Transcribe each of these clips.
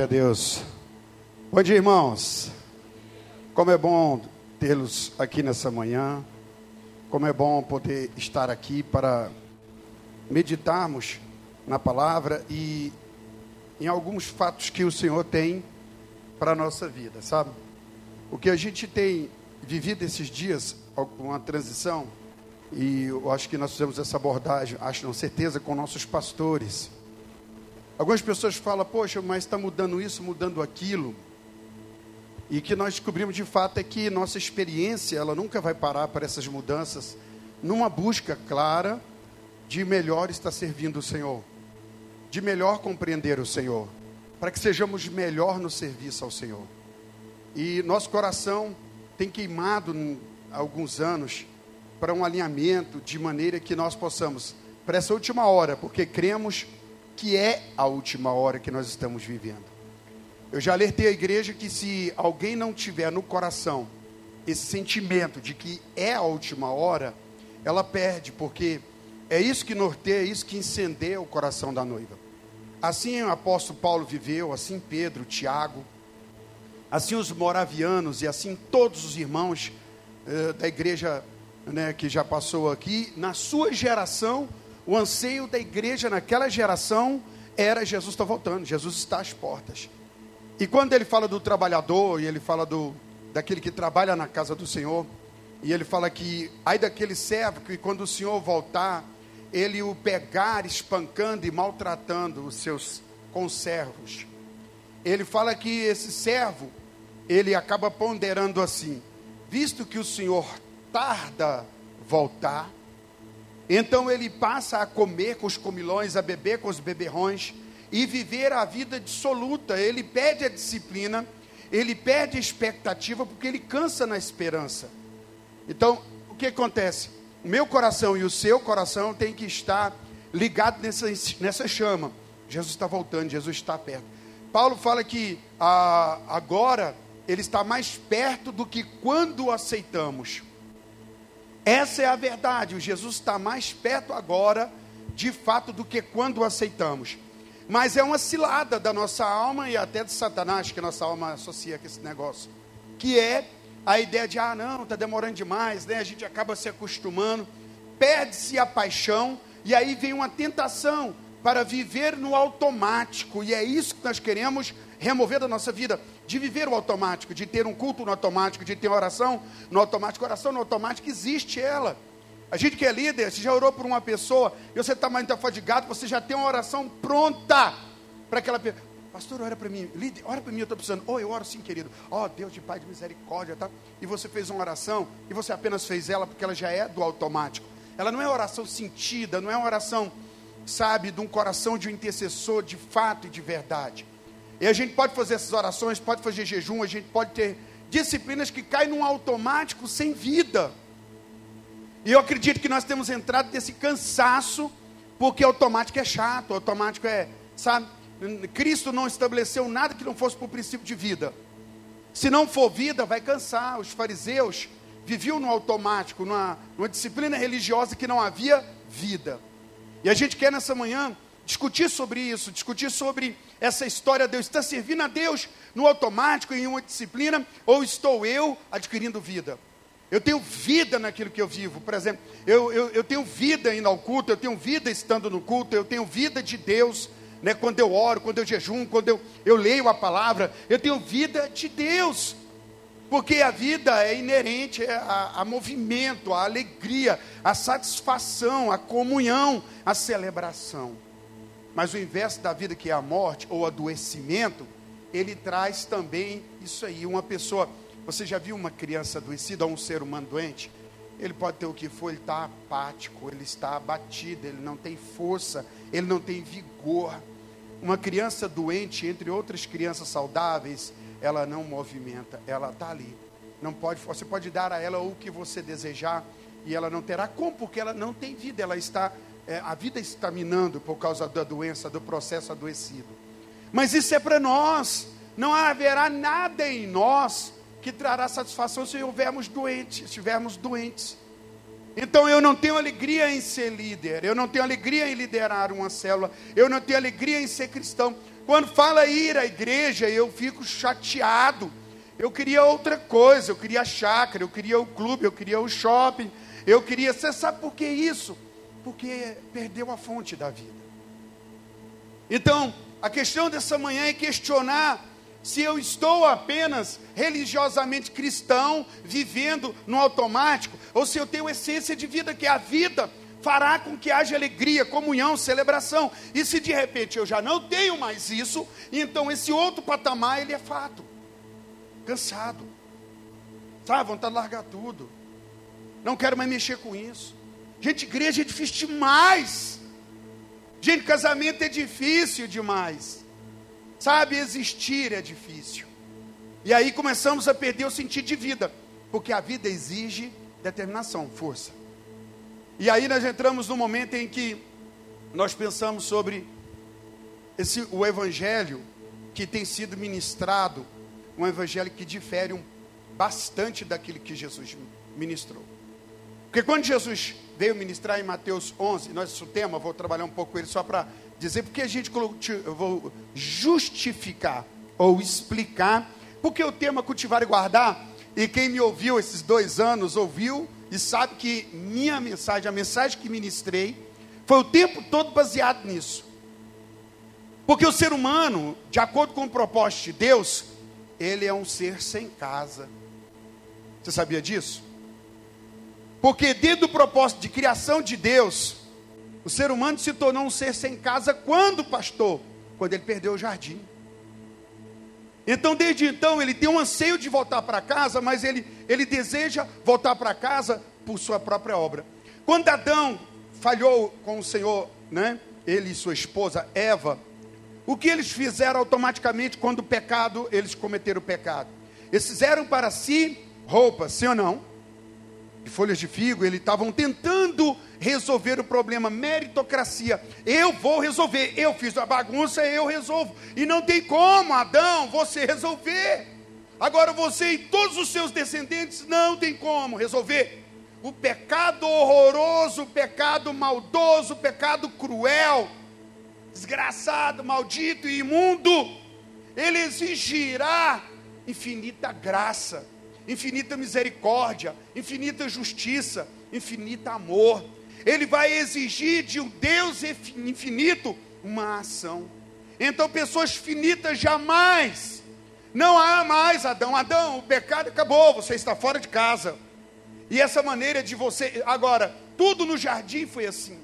Glória a Deus. Bom dia, irmãos. Como é bom tê-los aqui nessa manhã. Como é bom poder estar aqui para meditarmos na palavra e em alguns fatos que o Senhor tem para a nossa vida, sabe? O que a gente tem vivido esses dias, uma transição, e eu acho que nós fizemos essa abordagem, acho com certeza, com nossos pastores Algumas pessoas falam, poxa, mas está mudando isso, mudando aquilo. E o que nós descobrimos de fato é que nossa experiência, ela nunca vai parar para essas mudanças, numa busca clara de melhor estar servindo o Senhor, de melhor compreender o Senhor, para que sejamos melhor no serviço ao Senhor. E nosso coração tem queimado há alguns anos para um alinhamento de maneira que nós possamos, para essa última hora, porque cremos que é a última hora que nós estamos vivendo. Eu já alertei a igreja que se alguém não tiver no coração esse sentimento de que é a última hora, ela perde, porque é isso que norteia, é isso que incendeia o coração da noiva. Assim o apóstolo Paulo viveu, assim Pedro, Tiago, assim os moravianos e assim todos os irmãos eh, da igreja né, que já passou aqui, na sua geração, o anseio da igreja naquela geração era Jesus está voltando, Jesus está às portas. E quando ele fala do trabalhador, e ele fala do daquele que trabalha na casa do Senhor, e ele fala que aí daquele servo que quando o Senhor voltar, ele o pegar espancando e maltratando os seus conservos. Ele fala que esse servo, ele acaba ponderando assim: visto que o Senhor tarda voltar, então ele passa a comer com os comilões, a beber com os beberrões e viver a vida dissoluta. Ele perde a disciplina, ele perde a expectativa porque ele cansa na esperança. Então, o que acontece? O meu coração e o seu coração tem que estar ligado nessa, nessa chama. Jesus está voltando, Jesus está perto. Paulo fala que ah, agora ele está mais perto do que quando o aceitamos. Essa é a verdade. O Jesus está mais perto agora, de fato, do que quando o aceitamos. Mas é uma cilada da nossa alma e até de Satanás, que nossa alma associa com esse negócio. Que é a ideia de, ah, não, está demorando demais, né? A gente acaba se acostumando, perde-se a paixão, e aí vem uma tentação para viver no automático, e é isso que nós queremos remover da nossa vida, de viver o automático, de ter um culto no automático, de ter oração no automático. Oração no automático existe ela. A gente que é líder, você já orou por uma pessoa e você está mais afadigado, você já tem uma oração pronta para aquela pessoa. Pastor, ora para mim, líder, ora para mim, eu estou precisando. Oh, eu oro sim, querido. Oh, Deus de Pai de misericórdia, tá? E você fez uma oração e você apenas fez ela porque ela já é do automático. Ela não é oração sentida, não é uma oração, sabe, de um coração de um intercessor de fato e de verdade. E a gente pode fazer essas orações, pode fazer jejum, a gente pode ter disciplinas que caem num automático sem vida. E eu acredito que nós temos entrado nesse cansaço, porque automático é chato, automático é, sabe? Cristo não estabeleceu nada que não fosse por princípio de vida. Se não for vida, vai cansar. Os fariseus viviam no automático, numa, numa disciplina religiosa que não havia vida. E a gente quer nessa manhã discutir sobre isso, discutir sobre essa história de eu estar servindo a Deus no automático, em uma disciplina, ou estou eu adquirindo vida? Eu tenho vida naquilo que eu vivo. Por exemplo, eu, eu, eu tenho vida indo ao culto, eu tenho vida estando no culto, eu tenho vida de Deus, né, quando eu oro, quando eu jejum, quando eu, eu leio a palavra, eu tenho vida de Deus. Porque a vida é inerente a, a movimento, a alegria, a satisfação, a comunhão, a celebração. Mas o inverso da vida, que é a morte ou adoecimento, ele traz também isso aí. Uma pessoa, você já viu uma criança adoecida ou um ser humano doente? Ele pode ter o que for, ele está apático, ele está abatido, ele não tem força, ele não tem vigor. Uma criança doente, entre outras crianças saudáveis, ela não movimenta, ela está ali. Não pode, você pode dar a ela o que você desejar e ela não terá como, porque ela não tem vida, ela está é, a vida está minando por causa da doença, do processo adoecido. Mas isso é para nós. Não haverá nada em nós que trará satisfação se houvermos doentes, estivermos doentes. Então eu não tenho alegria em ser líder, eu não tenho alegria em liderar uma célula, eu não tenho alegria em ser cristão, Quando fala ir à igreja, eu fico chateado. Eu queria outra coisa, eu queria a chácara, eu queria o clube, eu queria o shopping, eu queria. Você sabe por que isso? Porque perdeu a fonte da vida. Então, a questão dessa manhã é questionar se eu estou apenas religiosamente cristão, vivendo no automático, ou se eu tenho essência de vida, que é a vida fará com que haja alegria, comunhão, celebração. E se de repente eu já não tenho mais isso, então esse outro patamar ele é fato. Cansado. Sabe, vontade de largar tudo. Não quero mais mexer com isso. Gente, igreja é difícil demais. Gente, casamento é difícil demais. Sabe, existir é difícil. E aí começamos a perder o sentido de vida, porque a vida exige determinação, força. E aí nós entramos no momento em que nós pensamos sobre esse o evangelho que tem sido ministrado, um evangelho que difere um, bastante daquilo que Jesus ministrou. Porque quando Jesus veio ministrar em Mateus 11, nosso tema, vou trabalhar um pouco ele só para dizer porque a gente vou justificar ou explicar porque o tema cultivar e guardar e quem me ouviu esses dois anos ouviu e sabe que minha mensagem, a mensagem que ministrei, foi o tempo todo baseado nisso. Porque o ser humano, de acordo com o propósito de Deus, ele é um ser sem casa. Você sabia disso? Porque dentro do propósito de criação de Deus, o ser humano se tornou um ser sem casa quando, pastor? Quando ele perdeu o jardim. Então, desde então, ele tem um anseio de voltar para casa, mas ele, ele deseja voltar para casa por sua própria obra. Quando Adão falhou com o Senhor, né? ele e sua esposa Eva, o que eles fizeram automaticamente quando o pecado, eles cometeram o pecado? Eles fizeram para si roupas, sim ou não? De folhas de figo, eles estavam tentando resolver o problema, meritocracia. Eu vou resolver, eu fiz a bagunça, eu resolvo. E não tem como, Adão, você resolver. Agora você e todos os seus descendentes não tem como resolver. O pecado horroroso, o pecado maldoso, o pecado cruel, desgraçado, maldito e imundo, ele exigirá infinita graça infinita misericórdia, infinita justiça, infinita amor. Ele vai exigir de um Deus infinito uma ação. Então, pessoas finitas jamais. Não há mais Adão. Adão, o pecado acabou, você está fora de casa. E essa maneira de você. Agora, tudo no jardim foi assim.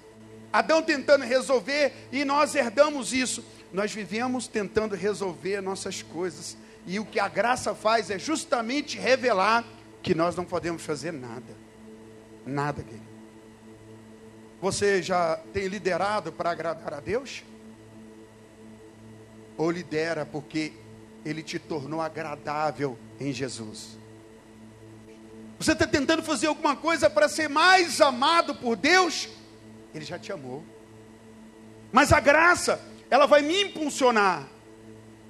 Adão tentando resolver e nós herdamos isso. Nós vivemos tentando resolver nossas coisas. E o que a graça faz é justamente revelar que nós não podemos fazer nada. Nada, querido. Você já tem liderado para agradar a Deus? Ou lidera porque Ele te tornou agradável em Jesus? Você está tentando fazer alguma coisa para ser mais amado por Deus? Ele já te amou. Mas a graça, ela vai me impulsionar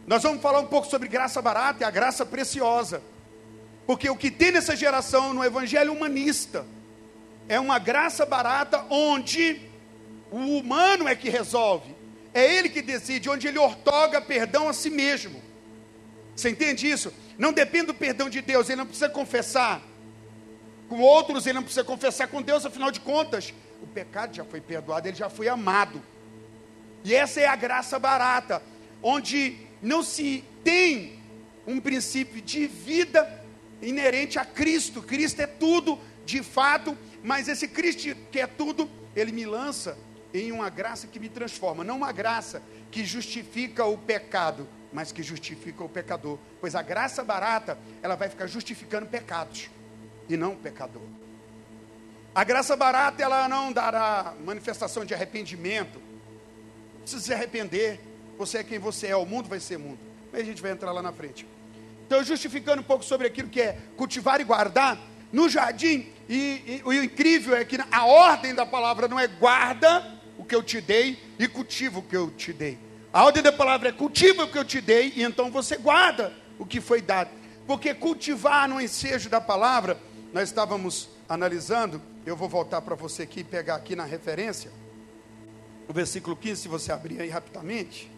nós vamos falar um pouco sobre graça barata e a graça preciosa. Porque o que tem nessa geração no evangelho humanista é uma graça barata onde o humano é que resolve. É ele que decide, onde ele ortoga perdão a si mesmo. Você entende isso? Não depende do perdão de Deus, ele não precisa confessar com outros, ele não precisa confessar com Deus, afinal de contas, o pecado já foi perdoado, ele já foi amado. E essa é a graça barata, onde não se tem um princípio de vida inerente a Cristo. Cristo é tudo, de fato, mas esse Cristo que é tudo, ele me lança em uma graça que me transforma, não uma graça que justifica o pecado, mas que justifica o pecador. Pois a graça barata, ela vai ficar justificando pecados e não o pecador. A graça barata, ela não dará manifestação de arrependimento. Não precisa se arrepender. Você é quem você é, o mundo vai ser mundo. Aí a gente vai entrar lá na frente. Então, justificando um pouco sobre aquilo que é cultivar e guardar, no jardim, e, e, o incrível é que a ordem da palavra não é guarda o que eu te dei e cultiva o que eu te dei. A ordem da palavra é cultiva o que eu te dei e então você guarda o que foi dado. Porque cultivar no ensejo da palavra, nós estávamos analisando, eu vou voltar para você aqui e pegar aqui na referência, o versículo 15, se você abrir aí rapidamente.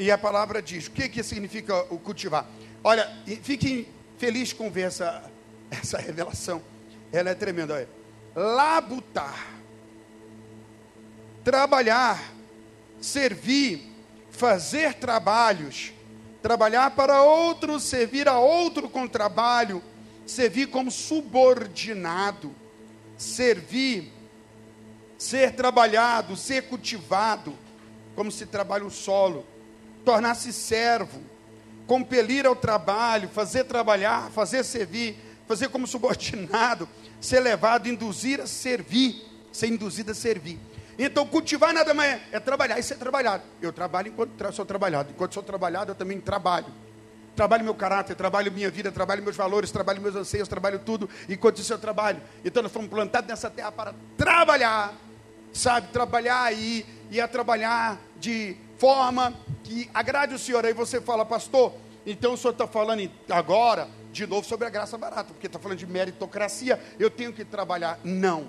E a palavra diz: o que, que significa o cultivar? Olha, fiquem felizes com ver essa, essa revelação. Ela é tremenda. Olha. Labutar, trabalhar, servir, fazer trabalhos, trabalhar para outro, servir a outro com trabalho, servir como subordinado, servir, ser trabalhado, ser cultivado, como se trabalha o solo, tornar-se servo, compelir ao trabalho, fazer trabalhar, fazer servir, fazer como subordinado, ser levado, induzir a servir, ser induzido a servir. Então, cultivar nada mais é, é trabalhar e ser trabalhado. Eu trabalho enquanto sou trabalhado. Enquanto sou trabalhado, eu também trabalho. Trabalho meu caráter, trabalho minha vida, trabalho meus valores, trabalho meus anseios, trabalho tudo enquanto isso eu trabalho. Então, nós fomos plantados nessa terra para trabalhar, sabe? Trabalhar aí e a trabalhar de forma que agrade o Senhor. Aí você fala, pastor, então o senhor está falando agora de novo sobre a graça barata, porque está falando de meritocracia, eu tenho que trabalhar. Não.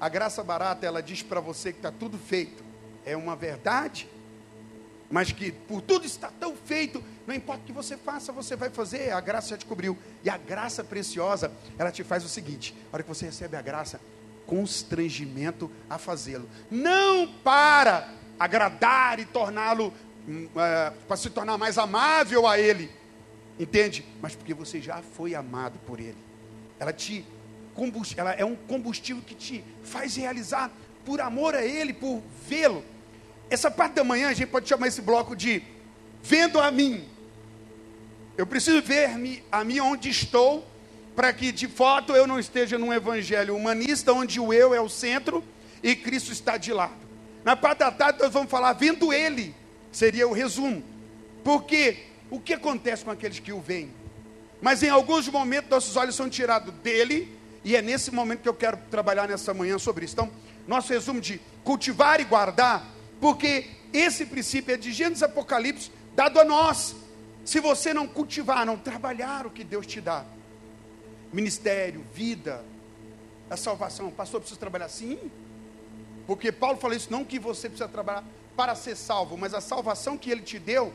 A graça barata, ela diz para você que está tudo feito. É uma verdade, mas que por tudo está tão feito, não importa o que você faça, você vai fazer, a graça já te cobriu. E a graça preciosa, ela te faz o seguinte: a hora que você recebe a graça, constrangimento a fazê-lo. Não para agradar e torná-lo, hum, é, para se tornar mais amável a Ele, entende? Mas porque você já foi amado por Ele. Ela te ela é um combustível que te faz realizar por amor a Ele, por vê-lo. Essa parte da manhã a gente pode chamar esse bloco de vendo a mim. Eu preciso ver-me a mim onde estou, para que de fato eu não esteja num evangelho humanista, onde o eu é o centro e Cristo está de lado. Na parte da tarde nós vamos falar vendo Ele, seria o resumo. Porque o que acontece com aqueles que o veem? Mas em alguns momentos nossos olhos são tirados dele e é nesse momento que eu quero trabalhar nessa manhã sobre isso. Então, nosso resumo de cultivar e guardar, porque esse princípio é de Gênesis Apocalipse, dado a nós. Se você não cultivar, não trabalhar o que Deus te dá, ministério, vida, a salvação, pastor, precisa trabalhar sim? Porque Paulo falou isso, não que você precisa trabalhar para ser salvo, mas a salvação que ele te deu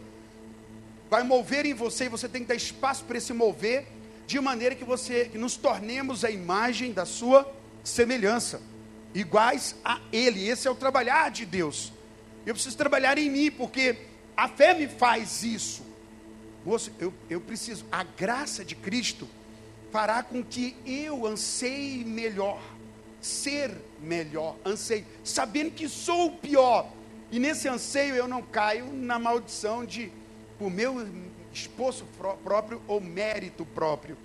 vai mover em você e você tem que dar espaço para esse mover de maneira que você que nos tornemos a imagem da sua semelhança, iguais a ele. Esse é o trabalhar de Deus. Eu preciso trabalhar em mim, porque a fé me faz isso. Moço, eu, eu preciso, a graça de Cristo fará com que eu anseie melhor, ser melhor, anseie, sabendo que sou o pior. E nesse anseio eu não caio na maldição de, por meu esposo próprio ou mérito próprio,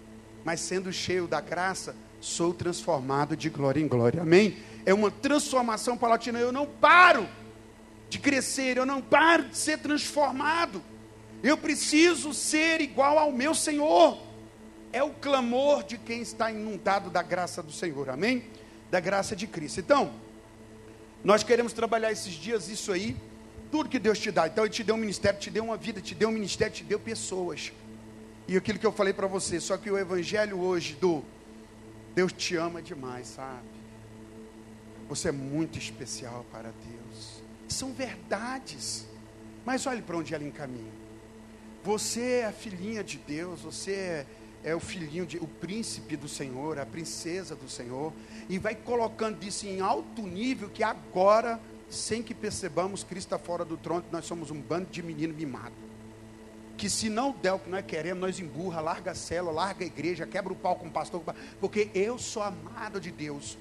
mas sendo cheio da graça, sou transformado de glória em glória. Amém? É uma transformação palatina. Eu não paro de crescer, eu não paro de ser transformado. Eu preciso ser igual ao meu Senhor. É o clamor de quem está inundado da graça do Senhor. Amém? Da graça de Cristo. Então, nós queremos trabalhar esses dias isso aí tudo que Deus te dá. Então, Ele te deu um ministério, te deu uma vida, te deu um ministério, te deu pessoas. E aquilo que eu falei para você, só que o Evangelho hoje do Deus te ama demais, sabe? Você é muito especial para Deus. São verdades. Mas olhe para onde ela encaminha. Você é a filhinha de Deus, você é, é o filhinho, de, o príncipe do Senhor, a princesa do Senhor, e vai colocando isso em alto nível que agora sem que percebamos, Cristo está fora do trono, nós somos um bando de menino mimado. Que se não der o que nós queremos, nós emburra, larga a célula, larga a igreja, quebra o pau com o pastor, porque eu sou amado de Deus.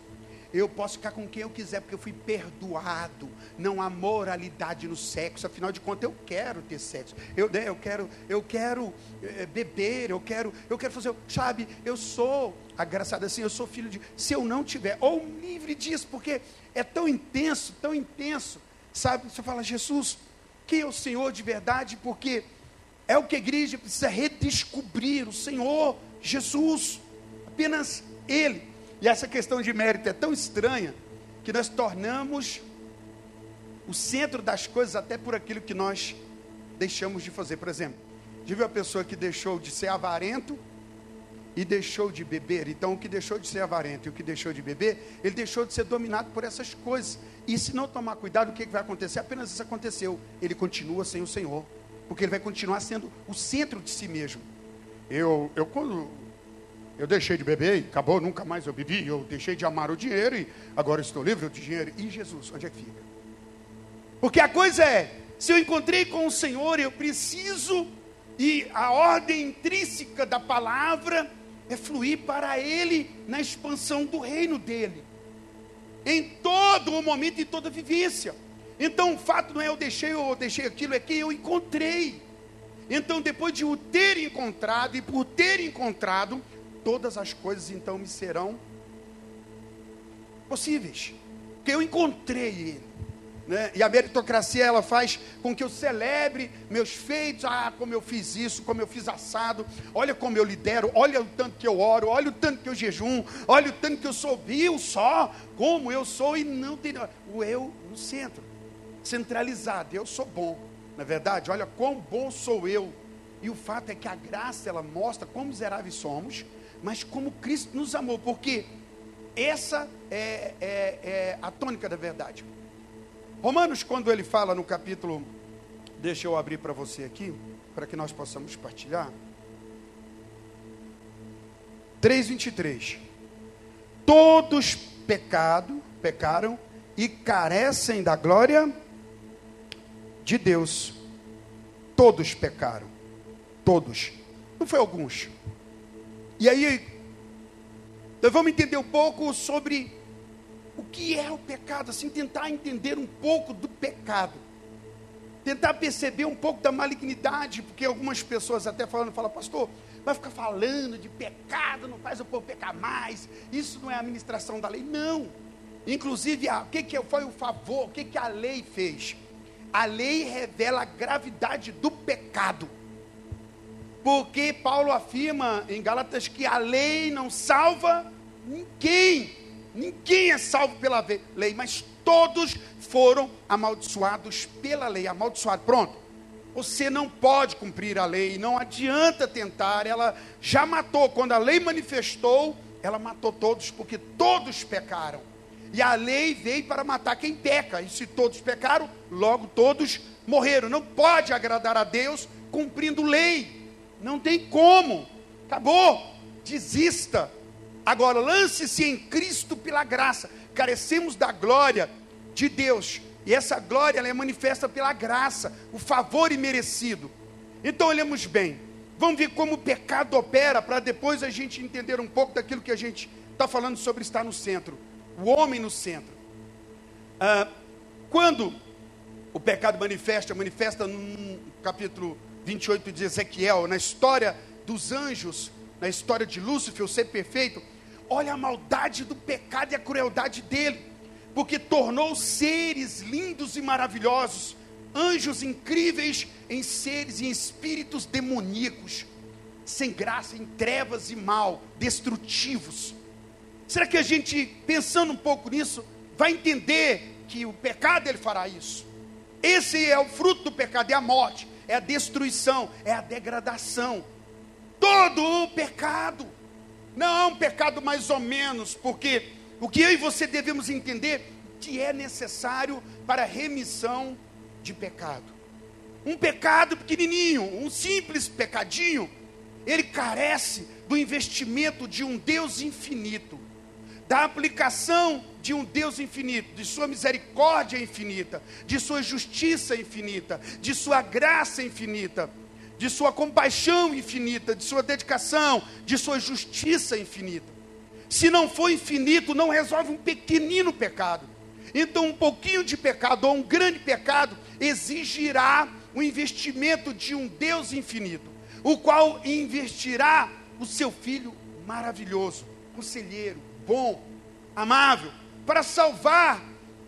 Eu posso ficar com quem eu quiser, porque eu fui perdoado. Não há moralidade no sexo. Afinal de contas, eu quero ter sexo. Eu, né, eu quero, eu quero é, beber. Eu quero, eu quero fazer. Sabe? Eu sou agraciado assim. Eu sou filho de. Se eu não tiver, ou livre disso, porque é tão intenso, tão intenso. Sabe? Você fala, Jesus, quem é o Senhor de verdade? Porque é o que a igreja precisa redescobrir: o Senhor, Jesus, apenas Ele. E essa questão de mérito é tão estranha que nós tornamos o centro das coisas até por aquilo que nós deixamos de fazer. Por exemplo, tive uma pessoa que deixou de ser avarento e deixou de beber. Então, o que deixou de ser avarento e o que deixou de beber, ele deixou de ser dominado por essas coisas. E se não tomar cuidado, o que vai acontecer? Apenas isso aconteceu. Ele continua sem o Senhor. porque ele vai continuar sendo o centro de si mesmo. Eu, eu quando eu deixei de beber, e acabou, nunca mais eu bebi, eu deixei de amar o dinheiro e agora estou livre de dinheiro. E Jesus, onde é que fica? Porque a coisa é, se eu encontrei com o Senhor, eu preciso, e a ordem intrínseca da palavra é fluir para Ele na expansão do reino dele, em todo o momento e toda vivência. Então o fato não é eu deixei ou eu deixei aquilo, é que eu encontrei. Então, depois de o ter encontrado, e por ter encontrado, todas as coisas então me serão possíveis, porque eu encontrei Ele. Né? E a meritocracia ela faz com que eu celebre meus feitos. Ah, como eu fiz isso, como eu fiz assado. Olha como eu lidero, olha o tanto que eu oro, olha o tanto que eu jejum, olha o tanto que eu sou. Viu só como eu sou e não tem o eu no centro, centralizado. Eu sou bom, na é verdade. Olha quão bom sou eu. E o fato é que a graça ela mostra quão miseráveis somos, mas como Cristo nos amou, porque essa é, é, é a tônica da verdade. Romanos, quando ele fala no capítulo, deixa eu abrir para você aqui, para que nós possamos partilhar. 3:23. Todos pecado, pecaram e carecem da glória de Deus. Todos pecaram. Todos. Não foi alguns. E aí nós vamos entender um pouco sobre o que é o pecado, assim, tentar entender um pouco do pecado. Tentar perceber um pouco da malignidade, porque algumas pessoas até falando, falam, pastor, vai ficar falando de pecado, não faz o povo pecar mais, isso não é a administração da lei. Não. Inclusive, o que, que foi o favor, o que, que a lei fez? A lei revela a gravidade do pecado. Porque Paulo afirma em Gálatas que a lei não salva ninguém. Ninguém é salvo pela lei, mas todos foram amaldiçoados pela lei. Amaldiçoado, pronto. Você não pode cumprir a lei, não adianta tentar. Ela já matou. Quando a lei manifestou, ela matou todos, porque todos pecaram. E a lei veio para matar quem peca. E se todos pecaram, logo todos morreram. Não pode agradar a Deus cumprindo lei. Não tem como. Acabou. Desista. Agora, lance-se em Cristo pela graça. Carecemos da glória de Deus. E essa glória ela é manifesta pela graça, o favor imerecido. Então, olhemos bem. Vamos ver como o pecado opera, para depois a gente entender um pouco daquilo que a gente está falando sobre estar no centro. O homem no centro. Ah, quando o pecado manifesta, manifesta no capítulo 28 de Ezequiel, na história dos anjos, na história de Lúcifer, o ser perfeito Olha a maldade do pecado e a crueldade dele, porque tornou seres lindos e maravilhosos, anjos incríveis em seres e espíritos demoníacos, sem graça, em trevas e mal, destrutivos. Será que a gente, pensando um pouco nisso, vai entender que o pecado ele fará isso? Esse é o fruto do pecado, é a morte, é a destruição, é a degradação. Todo o pecado não é um pecado mais ou menos, porque o que eu e você devemos entender que é necessário para a remissão de pecado. Um pecado pequenininho, um simples pecadinho, ele carece do investimento de um Deus infinito, da aplicação de um Deus infinito, de sua misericórdia infinita, de sua justiça infinita, de sua graça infinita de sua compaixão infinita, de sua dedicação, de sua justiça infinita. Se não for infinito, não resolve um pequenino pecado. Então, um pouquinho de pecado ou um grande pecado exigirá o investimento de um Deus infinito, o qual investirá o seu filho maravilhoso, conselheiro, bom, amável, para salvar.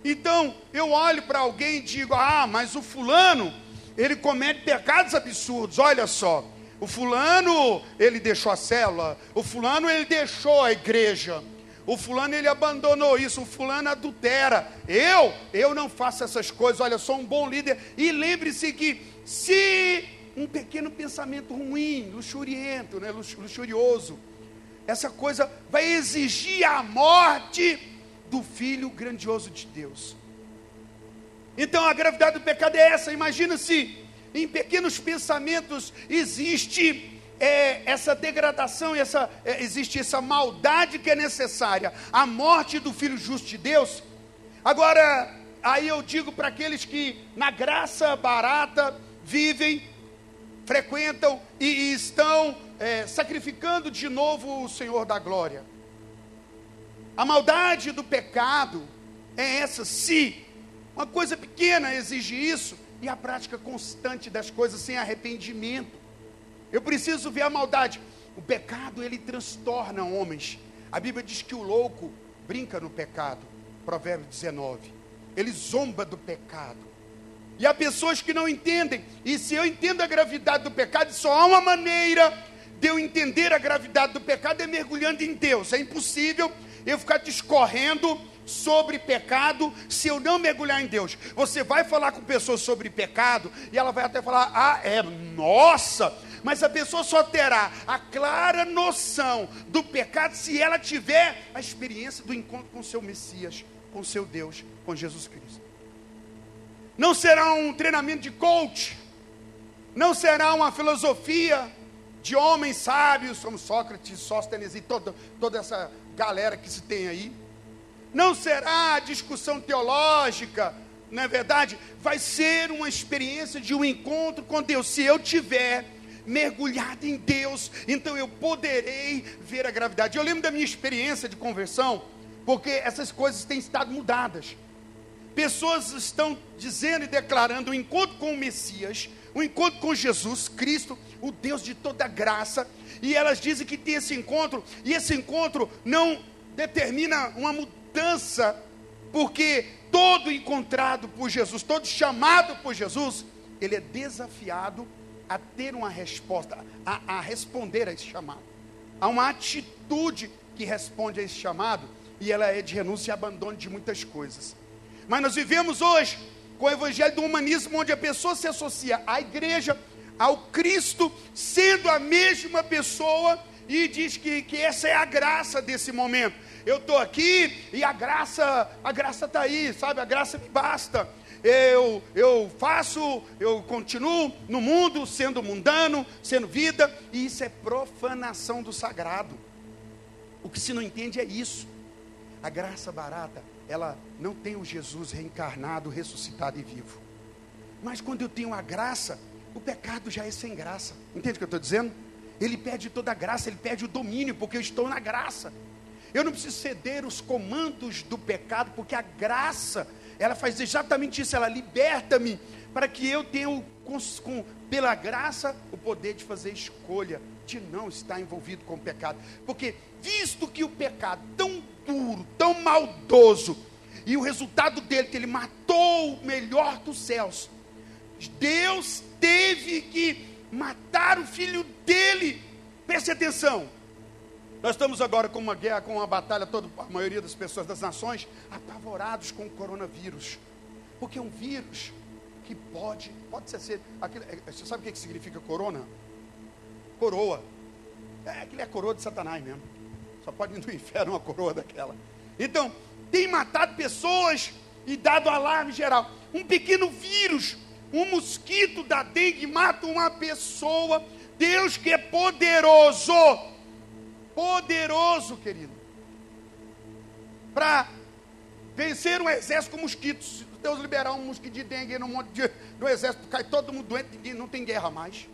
Então, eu olho para alguém e digo: Ah, mas o fulano ele comete pecados absurdos. Olha só, o fulano ele deixou a célula, o fulano ele deixou a igreja, o fulano ele abandonou isso, o fulano adultera. Eu, eu não faço essas coisas. Olha, sou um bom líder. E lembre-se que se um pequeno pensamento ruim, luxuriento, né, luxurioso, essa coisa vai exigir a morte do filho grandioso de Deus. Então a gravidade do pecado é essa. Imagina se em pequenos pensamentos existe é, essa degradação, essa, é, existe essa maldade que é necessária, a morte do Filho Justo de Deus. Agora, aí eu digo para aqueles que na graça barata vivem, frequentam e, estão é, sacrificando de novo o Senhor da glória. A maldade do pecado é essa, se uma coisa pequena exige isso, e a prática constante das coisas sem arrependimento. Eu preciso ver a maldade. O pecado, ele transtorna homens. A Bíblia diz que o louco brinca no pecado. Provérbio 19. Ele zomba do pecado. E há pessoas que não entendem. E se eu entendo a gravidade do pecado, só há uma maneira de eu entender a gravidade do pecado é mergulhando em Deus. É impossível eu ficar discorrendo sobre pecado se eu não mergulhar em Deus. Você vai falar com pessoas sobre pecado e ela vai até falar: "Ah, é, nossa, mas a pessoa só terá a clara noção do pecado se ela tiver a experiência do encontro com seu Messias, com seu Deus, com Jesus Cristo. Não será um treinamento de coach, não será uma filosofia de homens sábios, como Sócrates, Sóstenes e toda, toda essa galera que se tem aí. Não será discussão teológica, não é verdade? Vai ser uma experiência de um encontro com Deus. Se eu tiver mergulhado em Deus, então eu poderei ver a gravidade. Eu lembro da minha experiência de conversão, porque essas coisas têm estado mudadas. Pessoas estão dizendo e declarando o encontro com o Messias, o encontro com Jesus Cristo, o Deus de toda graça, e elas dizem que tem esse encontro, e esse encontro não determina uma mudança, porque todo encontrado por Jesus, todo chamado por Jesus, ele é desafiado a ter uma resposta, a, a responder a esse chamado. Há uma atitude que responde a esse chamado, e ela é de renúncia e abandono de muitas coisas. Mas nós vivemos hoje com o evangelho do humanismo, onde a pessoa se associa à igreja, ao Cristo, sendo a mesma pessoa, e diz que, que essa é a graça desse momento. Eu estou aqui e a graça, a graça está aí, sabe? A graça me basta eu, eu faço, eu continuo no mundo sendo mundano, sendo vida, e isso é profanação do sagrado. O que se não entende é isso. A graça barata, ela não tem o Jesus reencarnado, ressuscitado e vivo. Mas quando eu tenho a graça, o pecado já é sem graça. Entende o que eu estou dizendo? Ele perde toda a graça, ele perde o domínio, porque eu estou na graça. Eu não preciso ceder os comandos do pecado, porque a graça ela faz exatamente isso, ela liberta-me para que eu tenha, com, com, pela graça, o poder de fazer escolha, de não estar envolvido com o pecado. Porque, visto que o pecado tão duro, tão maldoso, e o resultado dele, que ele matou o melhor dos céus, Deus teve que matar o filho dele. Preste atenção, nós estamos agora com uma guerra, com uma batalha, toda a maioria das pessoas das nações apavorados com o coronavírus. Porque é um vírus que pode, pode ser, aquele, é, você sabe o que, significa corona? Coroa. É, aquele é a coroa de Satanás mesmo. Só pode ir no inferno uma coroa daquela. Então, tem matado pessoas e dado alarme geral. Um pequeno vírus, um mosquito da dengue mata uma pessoa. Deus que é poderoso poderoso, querido, para vencer um exército com mosquitos. Se Deus liberar um mosquito de dengue no, monte de, no exército, cai todo mundo doente, não tem guerra mais.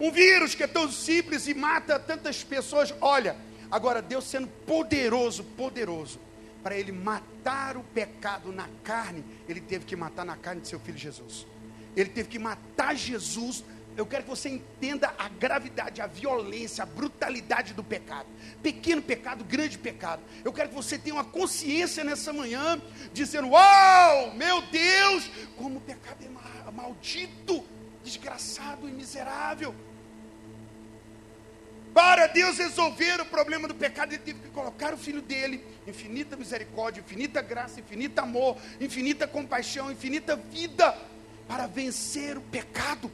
Um vírus que é tão simples e mata tantas pessoas. Olha, agora Deus sendo poderoso, poderoso, para ele matar o pecado na carne, ele teve que matar na carne de seu filho Jesus. Ele teve que matar Jesus eu quero que você entenda a gravidade, a violência, a brutalidade do pecado. Pequeno pecado, grande pecado. Eu quero que você tenha uma consciência nessa manhã, dizendo: Uau, meu Deus, como o pecado é maldito, desgraçado e miserável. Para Deus resolver o problema do pecado, Ele teve que colocar o filho dele, infinita misericórdia, infinita graça, infinito amor, infinita compaixão, infinita vida, para vencer o pecado.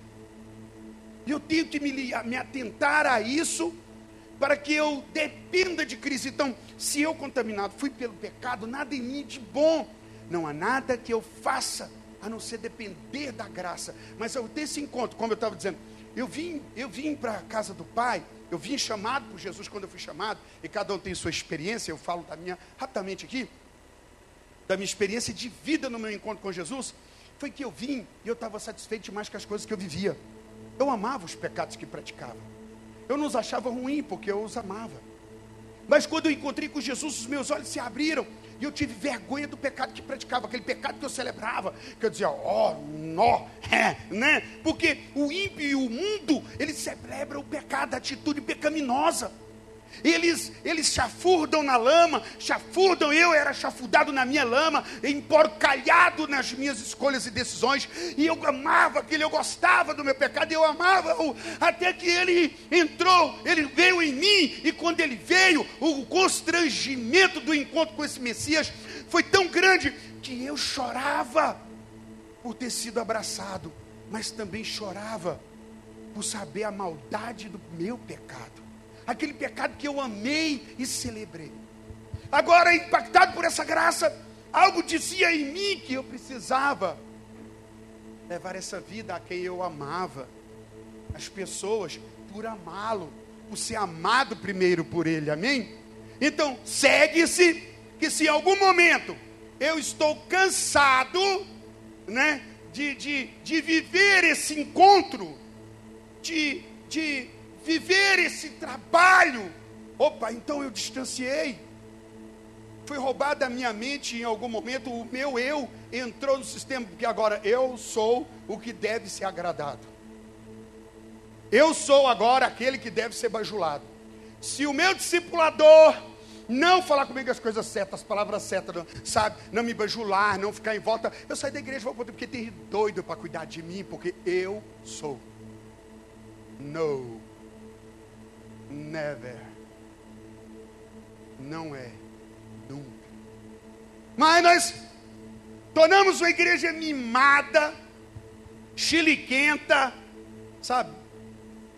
E eu tenho que me, me atentar a isso para que eu dependa de Cristo. Então, se eu contaminado fui pelo pecado, nada em mim de bom. Não há nada que eu faça a não ser depender da graça. Mas eu tenho esse encontro, como eu estava dizendo, eu vim, eu vim para a casa do Pai, eu vim chamado por Jesus quando eu fui chamado, e cada um tem sua experiência, eu falo da minha rapidamente aqui, da minha experiência de vida no meu encontro com Jesus, foi que eu vim e eu estava satisfeito demais com as coisas que eu vivia. Eu amava os pecados que praticava. Eu não os achava ruim porque eu os amava. Mas quando eu encontrei com Jesus, os meus olhos se abriram e eu tive vergonha do pecado que praticava, aquele pecado que eu celebrava, que eu dizia, ó, nó, é, né? Porque o ímpio e o mundo, eles celebram o pecado, a atitude pecaminosa. Eles, eles chafurdam na lama, chafurdam, eu era chafurdado na minha lama, emporcalhado nas minhas escolhas e decisões, e eu amava aquele, eu gostava do meu pecado, eu amava-o, até que ele entrou, ele veio em mim, e quando ele veio, o constrangimento do encontro com esse Messias foi tão grande que eu chorava por ter sido abraçado, mas também chorava por saber a maldade do meu pecado aquele pecado que eu amei e celebrei. Agora, impactado por essa graça, algo dizia em mim que eu precisava levar essa vida a quem eu amava, as pessoas, por amá-lo, por ser amado primeiro por ele, amém? Então, segue-se que se em algum momento eu estou cansado, né, de, de, de viver esse encontro, de, de viver esse trabalho. Opa, então eu distanciei. Foi roubada a minha mente em algum momento, o meu eu entrou no sistema, porque agora eu sou o que deve ser agradado. Eu sou agora aquele que deve ser bajulado. Se o meu discipulador não falar comigo as coisas certas, as palavras certas, não, sabe? Não me bajular, não ficar em volta. Eu saio da igreja vou poder, porque tem doido para cuidar de mim, porque eu sou. No. Never. Não é. Nunca. Mas nós tornamos uma igreja mimada, chiliquenta, sabe?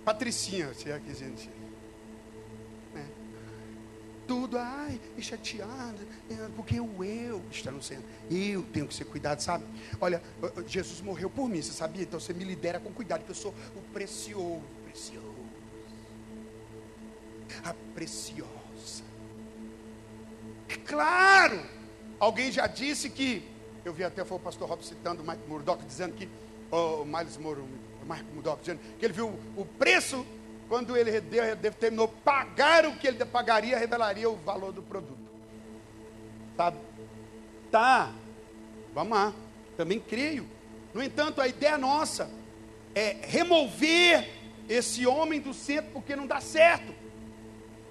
Patricinha, se é que gente. É. Tudo, ai, e chateado, é, porque o eu está no centro. Eu tenho que ser cuidado, sabe? Olha, Jesus morreu por mim, você sabia? Então você me lidera com cuidado, que eu sou o precioso, precioso a preciosa. É claro, alguém já disse que, eu vi até foi o pastor Rob citando o Mike Murdock dizendo que, o Miles Murdock, dizendo que ele viu o preço, quando ele determinou pagar o que ele pagaria, revelaria o valor do produto. Sabe? Tá, vamos lá, também creio. No entanto, a ideia nossa é remover esse homem do centro porque não dá certo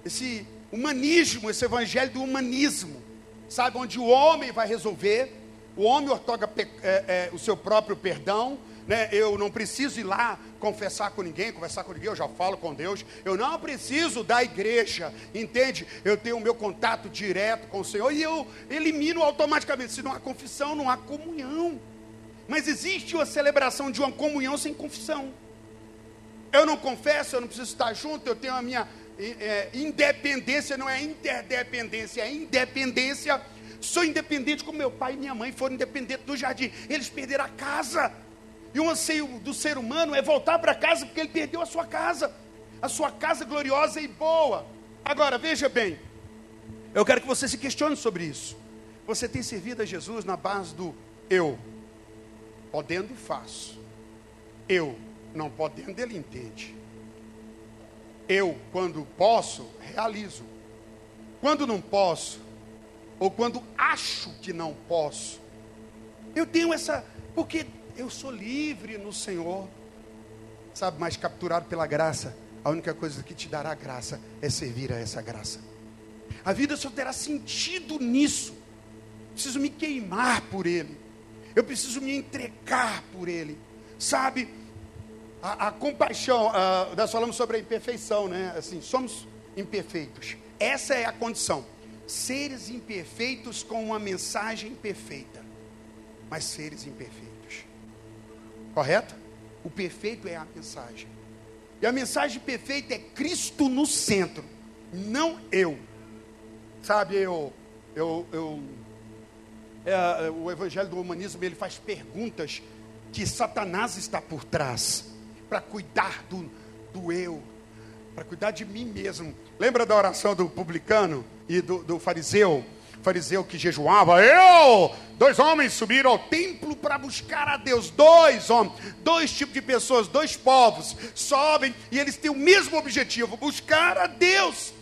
esse humanismo, esse evangelho do humanismo, sabe, onde o homem vai resolver, o homem ortoga é, é, o seu próprio perdão, né? eu não preciso ir lá confessar com ninguém, conversar com ninguém, eu já falo com Deus, eu não preciso da igreja, entende? Eu tenho o meu contato direto com o Senhor e eu elimino automaticamente, se não há confissão, não há comunhão, mas existe uma celebração de uma comunhão sem confissão, eu não confesso, eu não preciso estar junto, eu tenho a minha é, independência não é interdependência, é independência. Sou independente como meu pai e minha mãe foram independentes do jardim. Eles perderam a casa. E o anseio do ser humano é voltar para casa porque ele perdeu a sua casa. A sua casa gloriosa e boa. Agora, veja bem. Eu quero que você se questione sobre isso. Você tem servido a Jesus na base do eu. Podendo, faço. Eu, não podendo, ele entende. Eu, quando posso, realizo. Quando não posso, ou quando acho que não posso, eu tenho essa, porque eu sou livre no Senhor, sabe, mas capturado pela graça, a única coisa que te dará graça é servir a essa graça. A vida só terá sentido nisso. Preciso me queimar por Ele. Eu preciso me entregar por Ele. Sabe? A, a compaixão, uh, nós falamos sobre a imperfeição, né? Assim, somos imperfeitos. Essa é a condição. Seres imperfeitos com uma mensagem perfeita, mas seres imperfeitos. Correto? O perfeito é a mensagem. E a mensagem perfeita é Cristo no centro, não eu. Sabe, eu, eu, eu é, o evangelho do humanismo ele faz perguntas que Satanás está por trás para cuidar do, do eu, para cuidar de mim mesmo. Lembra da oração do publicano e do, do fariseu? fariseu que jejuava, eu, dois homens subiram ao templo para buscar a Deus, dois homens, dois tipos de pessoas, dois povos, sobem e eles têm o mesmo objetivo, buscar a Deus.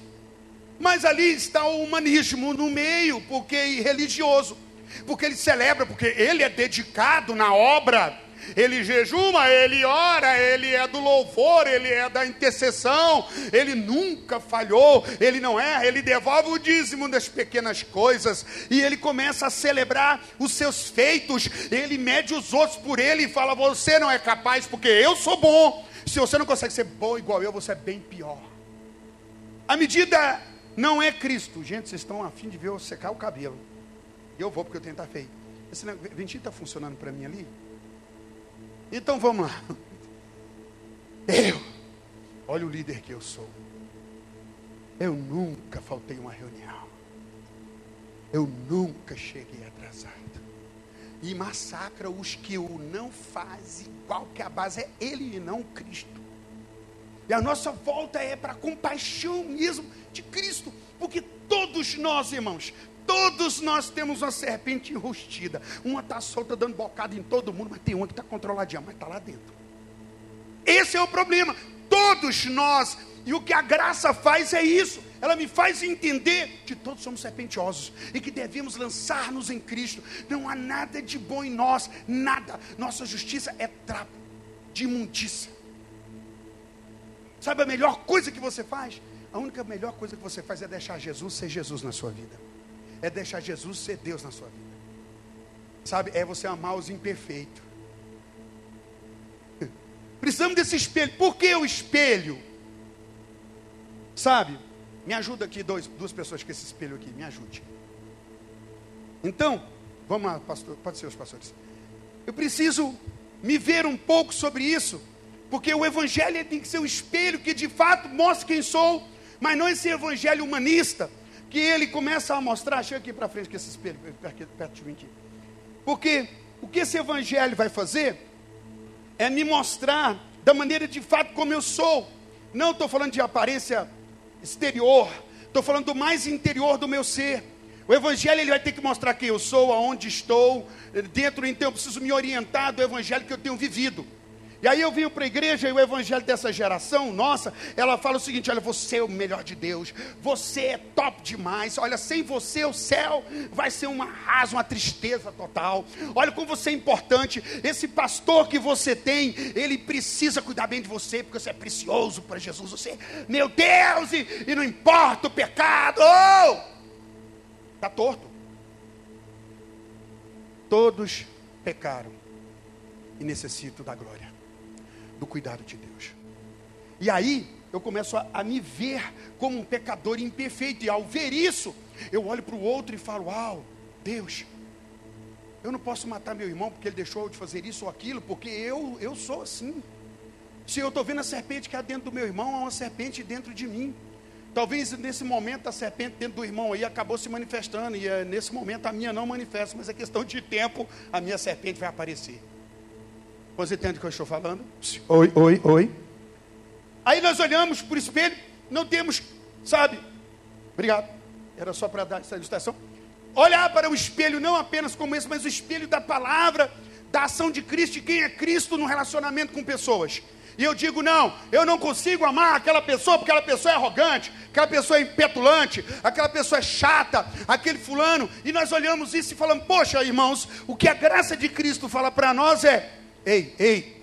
Mas ali está o humanismo no meio, porque é religioso, porque ele celebra, porque ele é dedicado na obra ele jejuma, ele ora, ele é do louvor, ele é da intercessão, ele nunca falhou, ele não erra, ele devolve o dízimo das pequenas coisas, e ele começa a celebrar os seus feitos, ele mede os outros por ele e fala: Você não é capaz, porque eu sou bom. Se você não consegue ser bom igual eu, você é bem pior. A medida não é Cristo. Gente, vocês estão afim de ver eu secar o cabelo. Eu vou porque eu tenho que estar feio. Esse ventinho está funcionando para mim ali? Então vamos lá. Eu, olha o líder que eu sou. Eu nunca faltei uma reunião. Eu nunca cheguei atrasado. E massacra os que o não fazem igual que a base é ele e não Cristo. E a nossa volta é para a compaixão mesmo de Cristo. Porque todos nós, irmãos, Todos nós temos uma serpente enrustida. Uma está solta dando bocada em todo mundo, mas tem uma que está controladinha, mas está lá dentro. Esse é o problema. Todos nós. E o que a graça faz é isso. Ela me faz entender que todos somos serpentiosos e que devemos lançar-nos em Cristo. Não há nada de bom em nós, nada. Nossa justiça é trapo de imundícia. Sabe a melhor coisa que você faz? A única melhor coisa que você faz é deixar Jesus ser Jesus na sua vida é deixar Jesus ser Deus na sua vida. Sabe, é você amar os imperfeitos. Precisamos desse espelho. Por que o espelho? Sabe, me ajuda aqui, dois, duas pessoas com esse espelho aqui, me ajude. Então, vamos lá, pastor, pode ser os pastores. Eu preciso me ver um pouco sobre isso, porque o evangelho tem que ser o espelho que de fato mostra quem sou, mas não esse evangelho humanista que ele começa a mostrar, chega aqui para frente com esse espelho, perto de mim aqui. Porque o que esse evangelho vai fazer é me mostrar da maneira de fato como eu sou. Não estou falando de aparência exterior, estou falando do mais interior do meu ser. O evangelho ele vai ter que mostrar quem eu sou, aonde estou, dentro então eu preciso me orientar do evangelho que eu tenho vivido. E aí eu venho para a igreja e o evangelho dessa geração, nossa, ela fala o seguinte: olha, você é o melhor de Deus, você é top demais, olha, sem você o céu vai ser uma rasa, uma tristeza total. Olha como você é importante, esse pastor que você tem, ele precisa cuidar bem de você, porque você é precioso para Jesus, você, meu Deus, e, e não importa o pecado, oh! está torto. Todos pecaram e necessitam da glória do cuidado de Deus. E aí eu começo a, a me ver como um pecador imperfeito, e ao ver isso, eu olho para o outro e falo: Uau, Deus, eu não posso matar meu irmão porque ele deixou de fazer isso ou aquilo, porque eu, eu sou assim. Se eu estou vendo a serpente que há dentro do meu irmão, há uma serpente dentro de mim. Talvez nesse momento a serpente dentro do irmão aí acabou se manifestando, e é, nesse momento a minha não manifesta, mas é questão de tempo, a minha serpente vai aparecer. Você entende o que eu estou falando? Oi, oi, oi. Aí nós olhamos para o espelho, não temos, sabe? Obrigado. Era só para dar essa ilustração. Olhar para o espelho não apenas como esse, mas o espelho da palavra, da ação de Cristo, e quem é Cristo no relacionamento com pessoas. E eu digo, não, eu não consigo amar aquela pessoa porque aquela pessoa é arrogante, aquela pessoa é impetulante, aquela pessoa é chata, aquele fulano. E nós olhamos isso e falamos, poxa, irmãos, o que a graça de Cristo fala para nós é: Ei, ei,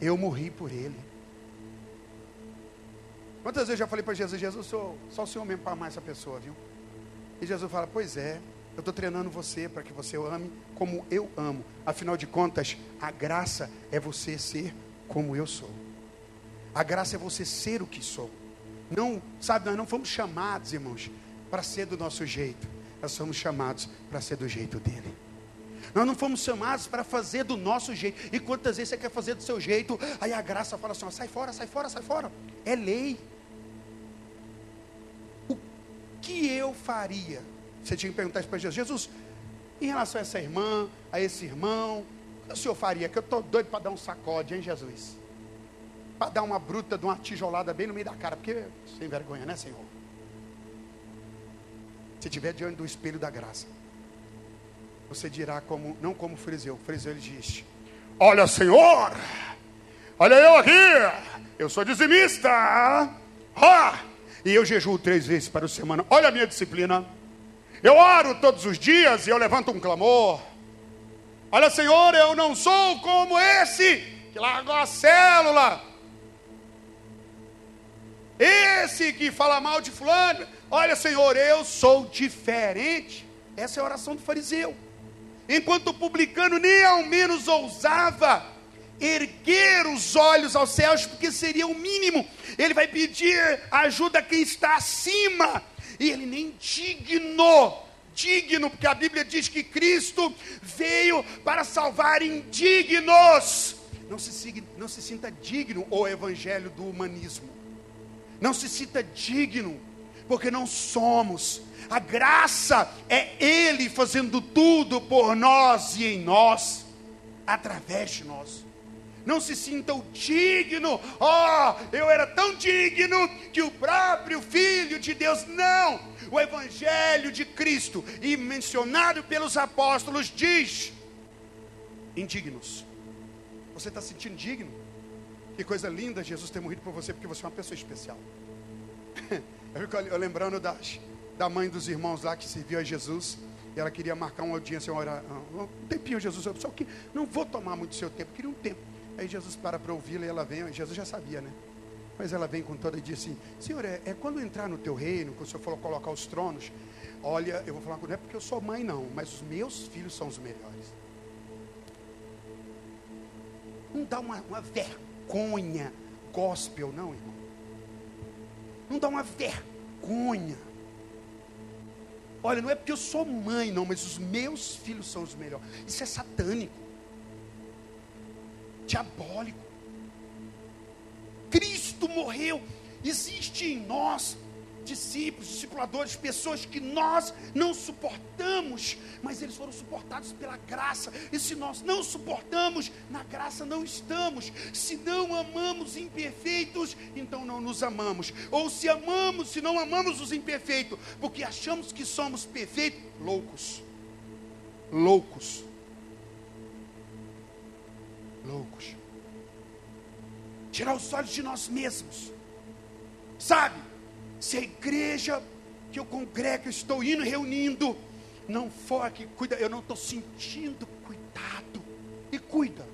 eu morri por ele. Quantas vezes eu já falei para Jesus, Jesus, sou, só o Senhor mesmo para amar essa pessoa, viu? E Jesus fala, pois é, eu estou treinando você para que você ame como eu amo. Afinal de contas, a graça é você ser como eu sou. A graça é você ser o que sou. Não, sabe, nós não fomos chamados, irmãos, para ser do nosso jeito. Nós somos chamados para ser do jeito dele. Nós não fomos chamados para fazer do nosso jeito. E quantas vezes você quer fazer do seu jeito, aí a graça fala assim: ó, sai fora, sai fora, sai fora. É lei. O que eu faria? Você tinha que perguntar isso para Jesus: Jesus, Em relação a essa irmã, a esse irmão, o que o senhor faria? Que eu estou doido para dar um sacode, hein, Jesus? Para dar uma bruta de uma tijolada bem no meio da cara, porque sem vergonha, né, Senhor? Se estiver diante do espelho da graça, você dirá como, não como o fariseu, o fariseu ele diz: Olha, Senhor, olha eu aqui, eu sou dizimista, ah, e eu jejuo três vezes para a semana, olha a minha disciplina, eu oro todos os dias e eu levanto um clamor. Olha, Senhor, eu não sou como esse que largou a célula. Esse que fala mal de fulano. Olha, Senhor, eu sou diferente. Essa é a oração do fariseu. Enquanto o publicano nem ao menos ousava erguer os olhos aos céus, porque seria o mínimo. Ele vai pedir ajuda a quem está acima. E ele nem digno, digno, porque a Bíblia diz que Cristo veio para salvar indignos. Não se, não se sinta digno o evangelho do humanismo. Não se sinta digno, porque não somos. A graça é Ele fazendo tudo por nós e em nós, através de nós. Não se sintam digno, oh, eu era tão digno que o próprio Filho de Deus, não, o Evangelho de Cristo, e mencionado pelos apóstolos, diz: indignos. Você está sentindo digno? Que coisa linda Jesus ter morrido por você, porque você é uma pessoa especial. Eu fico lembrando das, da mãe dos irmãos lá que serviu a Jesus. E ela queria marcar uma audiência, uma hora, um tempinho, Jesus. Eu só que não vou tomar muito seu tempo, queria um tempo. Aí Jesus para para ouvi-la e ela vem. Jesus já sabia, né? Mas ela vem com toda e diz assim: Senhor, é, é quando entrar no teu reino, quando o Senhor for colocar os tronos, olha, eu vou falar com não é porque eu sou mãe, não, mas os meus filhos são os melhores. Não dá uma, uma vergonha gospel, não, irmão. Não dá uma vergonha. Olha, não é porque eu sou mãe, não, mas os meus filhos são os melhores. Isso é satânico, diabólico. Cristo morreu, existe em nós discípulos, discipuladores, pessoas que nós não suportamos, mas eles foram suportados pela graça. E se nós não suportamos, na graça não estamos. Se não amamos imperfeitos, então não nos amamos. Ou se amamos, se não amamos os imperfeitos, porque achamos que somos perfeitos, loucos. Loucos. Loucos. Tirar os olhos de nós mesmos. Sabe? Se a igreja que eu congrego, estou indo reunindo, não for aqui, cuida, eu não estou sentindo cuidado. E cuida.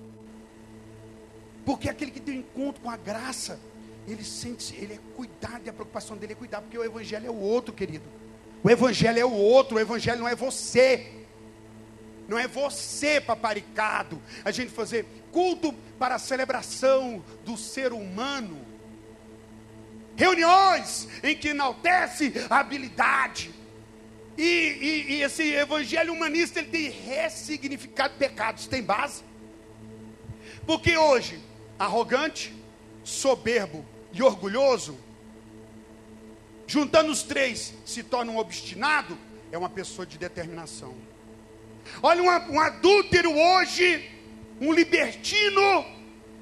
Porque aquele que tem um encontro com a graça, ele sente, ele é cuidado, e a preocupação dele é cuidar, porque o evangelho é o outro, querido. O evangelho é o outro, o evangelho não é você. Não é você, paparicado. A gente fazer culto para a celebração do ser humano reuniões em que enaltece a habilidade. E, e, e, esse evangelho humanista ele tem ressignificado pecados, tem base. Porque hoje, arrogante, soberbo e orgulhoso, juntando os três, se torna um obstinado, é uma pessoa de determinação. Olha, um, um adúltero hoje, um libertino,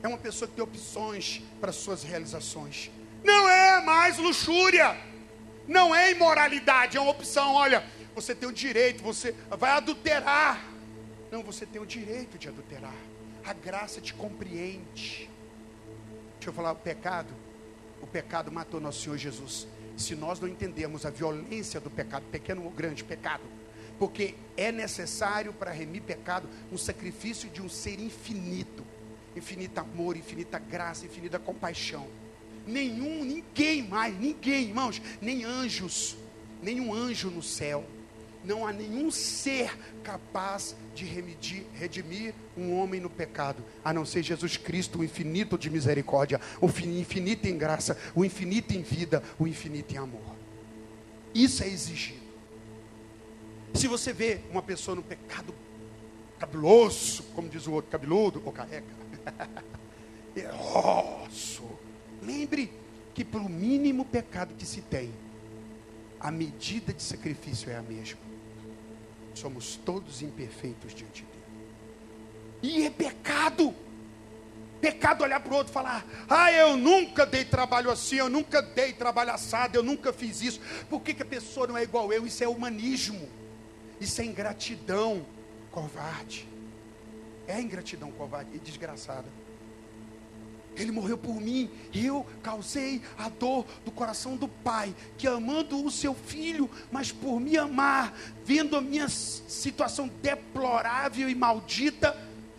é uma pessoa que tem opções para suas realizações. Não é mais luxúria. Não é imoralidade, é uma opção. Olha, você tem o direito, você vai adulterar. Não, você tem o direito de adulterar. A graça te compreende. Deixa eu falar o pecado. O pecado matou nosso Senhor Jesus. Se nós não entendemos a violência do pecado, pequeno ou grande pecado, porque é necessário para remir pecado um sacrifício de um ser infinito, infinito amor, infinita graça, infinita compaixão nenhum, ninguém mais, ninguém, irmãos, nem anjos, nenhum anjo no céu. Não há nenhum ser capaz de remedir, redimir um homem no pecado, a não ser Jesus Cristo, o infinito de misericórdia, o infinito em graça, o infinito em vida, o infinito em amor. Isso é exigido. Se você vê uma pessoa no pecado cabuloso, como diz o outro, cabeludo ou careca, é osso, Lembre que para o mínimo pecado que se tem, a medida de sacrifício é a mesma. Somos todos imperfeitos diante dele. E é pecado. Pecado olhar para o outro e falar: Ah, eu nunca dei trabalho assim, eu nunca dei trabalho assado, eu nunca fiz isso. Por que, que a pessoa não é igual eu? Isso é humanismo. Isso é ingratidão covarde. É ingratidão covarde e desgraçada. Ele morreu por mim, eu causei a dor do coração do pai, que amando o seu filho, mas por me amar, vendo a minha situação deplorável e maldita,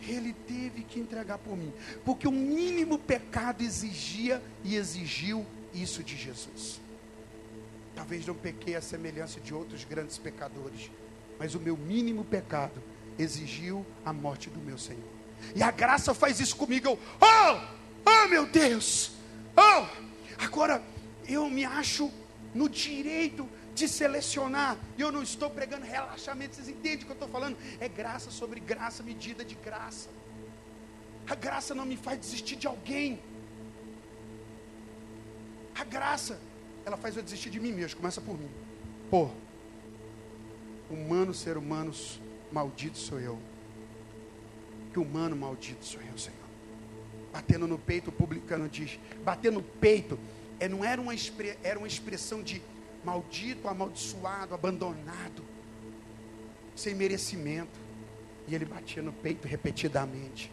ele teve que entregar por mim, porque o mínimo pecado exigia e exigiu isso de Jesus. Talvez não pequei a semelhança de outros grandes pecadores, mas o meu mínimo pecado exigiu a morte do meu Senhor. E a graça faz isso comigo. Eu, oh! Oh, meu Deus! Oh! Agora eu me acho no direito de selecionar. Eu não estou pregando relaxamento. Vocês entendem o que eu estou falando? É graça sobre graça, medida de graça. A graça não me faz desistir de alguém. A graça, ela faz eu desistir de mim mesmo. Começa por mim. Pô, humano, ser humanos, maldito sou eu. Que humano maldito sou eu, Senhor batendo no peito, o publicano diz. Bater no peito é, não era uma, era uma expressão de maldito, amaldiçoado, abandonado, sem merecimento. E ele batia no peito repetidamente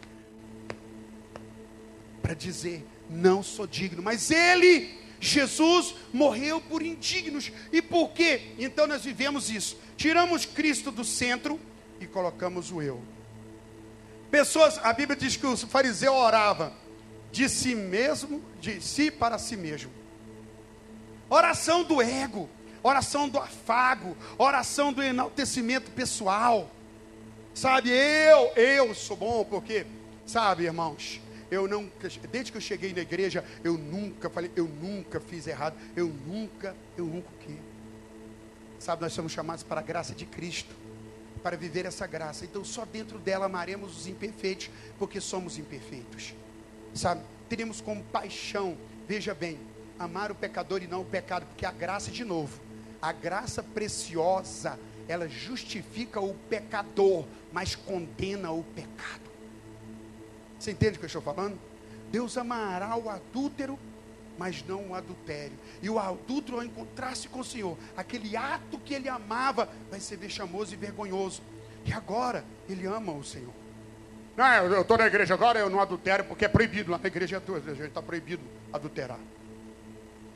para dizer: Não sou digno. Mas ele, Jesus, morreu por indignos. E por quê? Então nós vivemos isso. Tiramos Cristo do centro e colocamos o eu. Pessoas, a Bíblia diz que o fariseu orava de si mesmo, de si para si mesmo. Oração do ego, oração do afago, oração do enaltecimento pessoal. Sabe, eu, eu sou bom porque, sabe, irmãos, eu não, desde que eu cheguei na igreja, eu nunca falei, eu nunca fiz errado, eu nunca, eu nunca o quê? Sabe, nós somos chamados para a graça de Cristo para viver essa graça. Então, só dentro dela amaremos os imperfeitos, porque somos imperfeitos. Sabe? Teremos como paixão, veja bem, amar o pecador e não o pecado, porque a graça, de novo, a graça preciosa, ela justifica o pecador, mas condena o pecado. Você entende o que eu estou falando? Deus amará o adúltero, mas não o adultério. E o adúltero, ao encontrar-se com o Senhor, aquele ato que ele amava, vai ser vexamoso e vergonhoso. E agora, ele ama o Senhor. Não, eu estou na igreja agora, eu não adultero, porque é proibido. Lá na igreja a gente está proibido adulterar.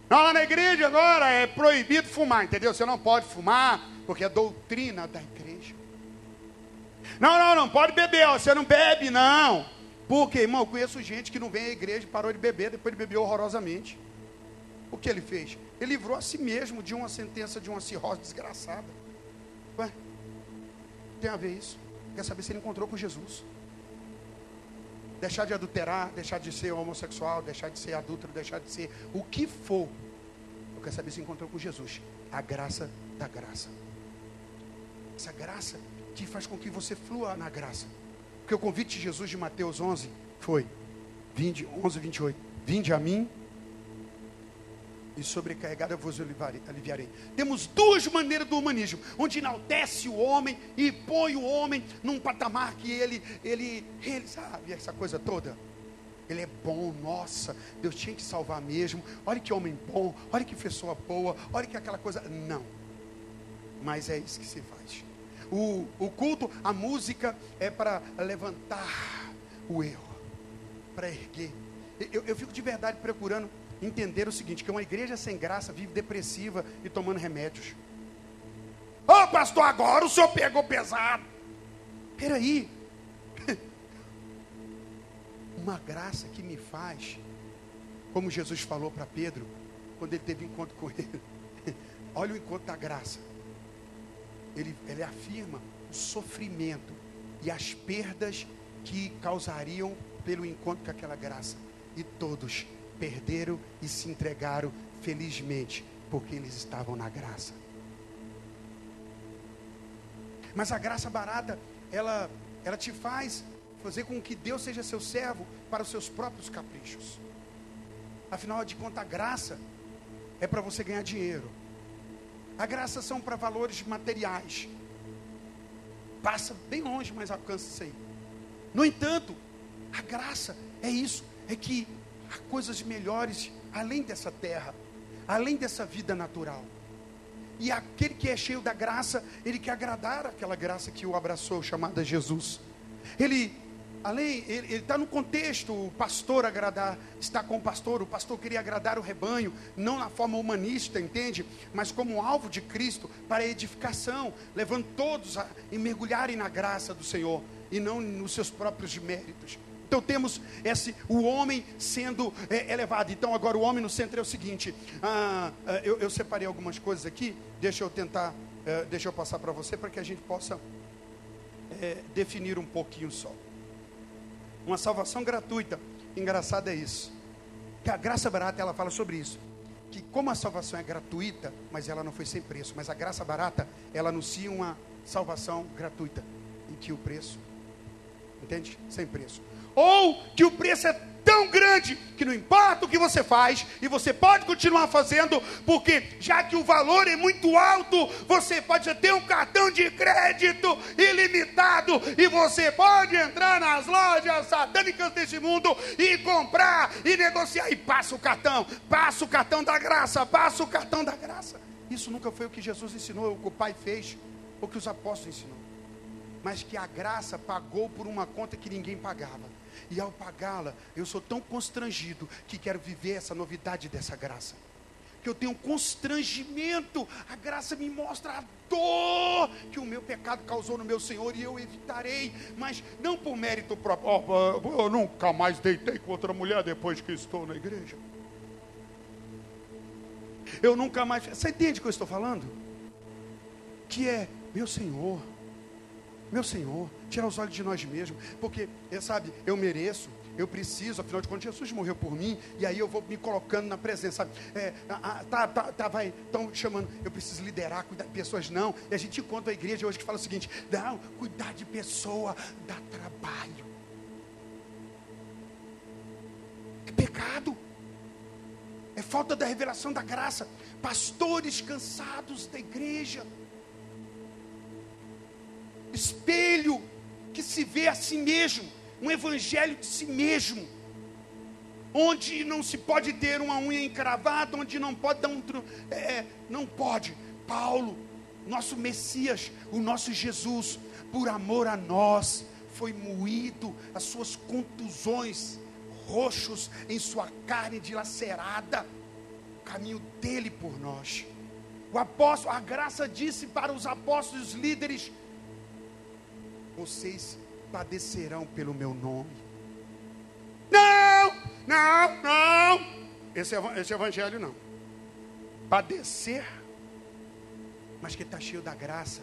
Não, lá na igreja agora é proibido fumar, entendeu? Você não pode fumar, porque é doutrina da igreja. Não, não, não pode beber, ó, você não bebe, não. Porque, irmão, eu conheço gente que não vem à igreja parou de beber, depois ele bebeu horrorosamente. O que ele fez? Ele livrou a si mesmo de uma sentença de uma cirrose desgraçada. Ué, tem a ver isso? Quer saber se ele encontrou com Jesus? Deixar de adulterar, deixar de ser homossexual, deixar de ser adúltero, deixar de ser o que for. Eu quero saber se encontrou com Jesus. A graça da graça. Essa graça que faz com que você flua na graça. Porque o convite de Jesus de Mateus 11 foi: 20, 11, 28. Vinde a mim e sobrecarregado eu vos aliviarei. Temos duas maneiras do humanismo, onde enaltece o homem e põe o homem num patamar que ele, ele, ele sabe essa coisa toda. Ele é bom, nossa, Deus tinha que salvar mesmo. Olha que homem bom, olha que pessoa boa, olha que aquela coisa. Não, mas é isso que se faz. O, o culto, a música é para levantar o eu, para erguer. Eu, eu fico de verdade procurando entender o seguinte: que uma igreja sem graça vive depressiva e tomando remédios. Ô oh, pastor, agora o senhor pegou pesado. Peraí. Uma graça que me faz, como Jesus falou para Pedro, quando ele teve encontro com ele. Olha o encontro da graça ele, ele afirma o sofrimento e as perdas que causariam pelo encontro com aquela graça. E todos perderam e se entregaram felizmente, porque eles estavam na graça. Mas a graça barata, ela, ela te faz fazer com que Deus seja seu servo para os seus próprios caprichos. Afinal de contas, a graça é para você ganhar dinheiro. A graça são para valores materiais. passa bem longe, mas alcança isso aí. No entanto, a graça é isso, é que há coisas melhores além dessa terra, além dessa vida natural. E aquele que é cheio da graça, ele quer agradar aquela graça que o abraçou, chamada Jesus. Ele, além, ele está no contexto, o pastor agradar, está com o pastor, o pastor queria agradar o rebanho, não na forma humanista, entende? Mas como alvo de Cristo, para edificação, levando todos a mergulharem na graça do Senhor, e não nos seus próprios méritos. Então temos esse, o homem sendo é, elevado. Então agora o homem no centro é o seguinte. Ah, ah eu, eu, separei algumas coisas aqui. Deixa eu tentar, é, deixa eu passar para você para que a gente possa é, definir um pouquinho só. Uma salvação gratuita. Engraçado é isso. Que a graça barata ela fala sobre isso. Que como a salvação é gratuita, mas ela não foi sem preço. Mas a graça barata ela anuncia uma salvação gratuita em que o preço, entende? Sem preço ou que o preço é tão grande que não importa o que você faz e você pode continuar fazendo, porque já que o valor é muito alto, você pode ter um cartão de crédito ilimitado e você pode entrar nas lojas satânicas desse mundo e comprar e negociar e passa o cartão, passa o cartão da graça, passa o cartão da graça. Isso nunca foi o que Jesus ensinou, o que o Pai fez, o que os apóstolos ensinou. Mas que a graça pagou por uma conta que ninguém pagava. E ao pagá-la, eu sou tão constrangido que quero viver essa novidade dessa graça. Que eu tenho um constrangimento, a graça me mostra a dor que o meu pecado causou no meu Senhor e eu evitarei, mas não por mérito próprio. Oh, eu nunca mais deitei com outra mulher depois que estou na igreja. Eu nunca mais. Você entende o que eu estou falando? Que é, meu Senhor, meu Senhor, tirar os olhos de nós mesmos, porque, eh, sabe, eu mereço, eu preciso, afinal de contas, Jesus morreu por mim, e aí eu vou me colocando na presença? É, tá, tá, tá, vai, estão chamando, eu preciso liderar, cuidar de pessoas, não. E a gente encontra a igreja hoje que fala o seguinte: não, cuidar de pessoa dá trabalho. É pecado, é falta da revelação da graça. Pastores cansados da igreja, espelho que se vê a si mesmo, um evangelho de si mesmo, onde não se pode ter uma unha encravada, onde não pode dar um. É, não pode. Paulo, nosso Messias, o nosso Jesus, por amor a nós, foi moído, as suas contusões, roxos em sua carne dilacerada, o caminho dele por nós. O apóstolo, a graça disse para os apóstolos líderes vocês padecerão pelo meu nome. Não, não, não. Esse, esse evangelho não. Padecer, mas que está cheio da graça,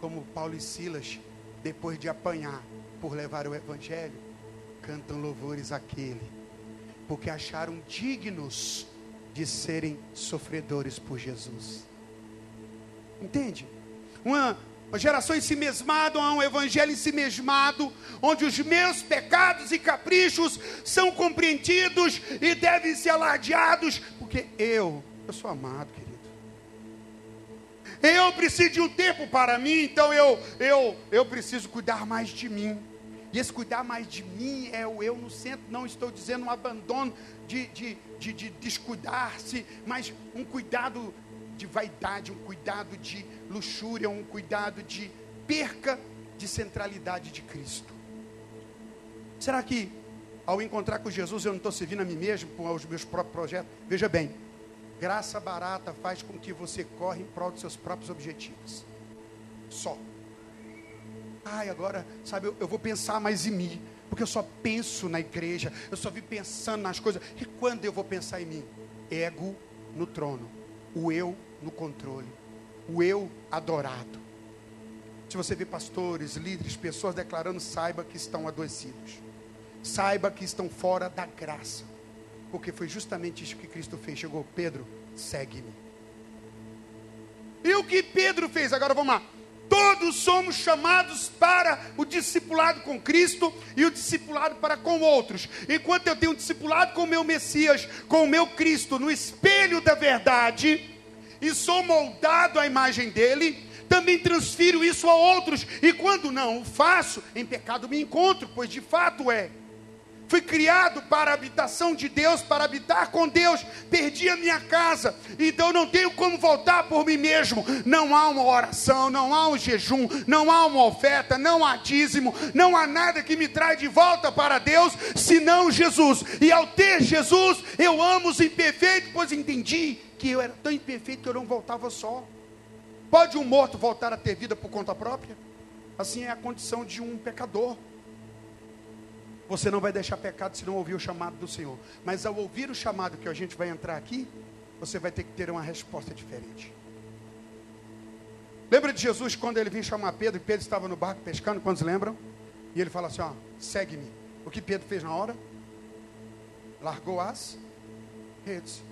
como Paulo e Silas, depois de apanhar por levar o evangelho, cantam louvores àquele, porque acharam dignos de serem sofredores por Jesus. Entende? Uma uma geração em si mesmada, um evangelho em si mesmado, onde os meus pecados e caprichos são compreendidos e devem ser alardeados, porque eu, eu sou amado, querido. Eu preciso de um tempo para mim, então eu, eu, eu preciso cuidar mais de mim. E esse cuidar mais de mim é o eu no centro, não estou dizendo um abandono de, de, de, de descuidar-se, mas um cuidado de vaidade, um cuidado de luxúria, um cuidado de perca de centralidade de Cristo. Será que ao encontrar com Jesus eu não estou servindo a mim mesmo com os meus próprios projetos? Veja bem, graça barata faz com que você corra em prol dos seus próprios objetivos. Só. Ai, agora, sabe, eu, eu vou pensar mais em mim, porque eu só penso na igreja, eu só vi pensando nas coisas. E quando eu vou pensar em mim? Ego no trono, o eu no controle, o eu adorado. Se você vê pastores, líderes, pessoas declarando, saiba que estão adoecidos. Saiba que estão fora da graça. Porque foi justamente isso que Cristo fez. Chegou, Pedro, segue-me. E o que Pedro fez? Agora vamos lá. Todos somos chamados para o discipulado com Cristo e o discipulado para com outros. Enquanto eu tenho um discipulado com o meu Messias, com o meu Cristo, no espelho da verdade, e sou moldado à imagem dele, também transfiro isso a outros. E quando não o faço, em pecado me encontro, pois de fato é. Fui criado para a habitação de Deus, para habitar com Deus. Perdi a minha casa, então não tenho como voltar por mim mesmo. Não há uma oração, não há um jejum, não há uma oferta, não há dízimo, não há nada que me traz de volta para Deus, senão Jesus. E ao ter Jesus, eu amo os imperfeitos, pois entendi que eu era tão imperfeito que eu não voltava só. Pode um morto voltar a ter vida por conta própria? Assim é a condição de um pecador. Você não vai deixar pecado se não ouvir o chamado do Senhor. Mas ao ouvir o chamado que a gente vai entrar aqui, você vai ter que ter uma resposta diferente. Lembra de Jesus quando ele vinha chamar Pedro e Pedro estava no barco pescando? Quantos lembram? E ele fala assim: ó, segue-me. O que Pedro fez na hora? Largou as redes.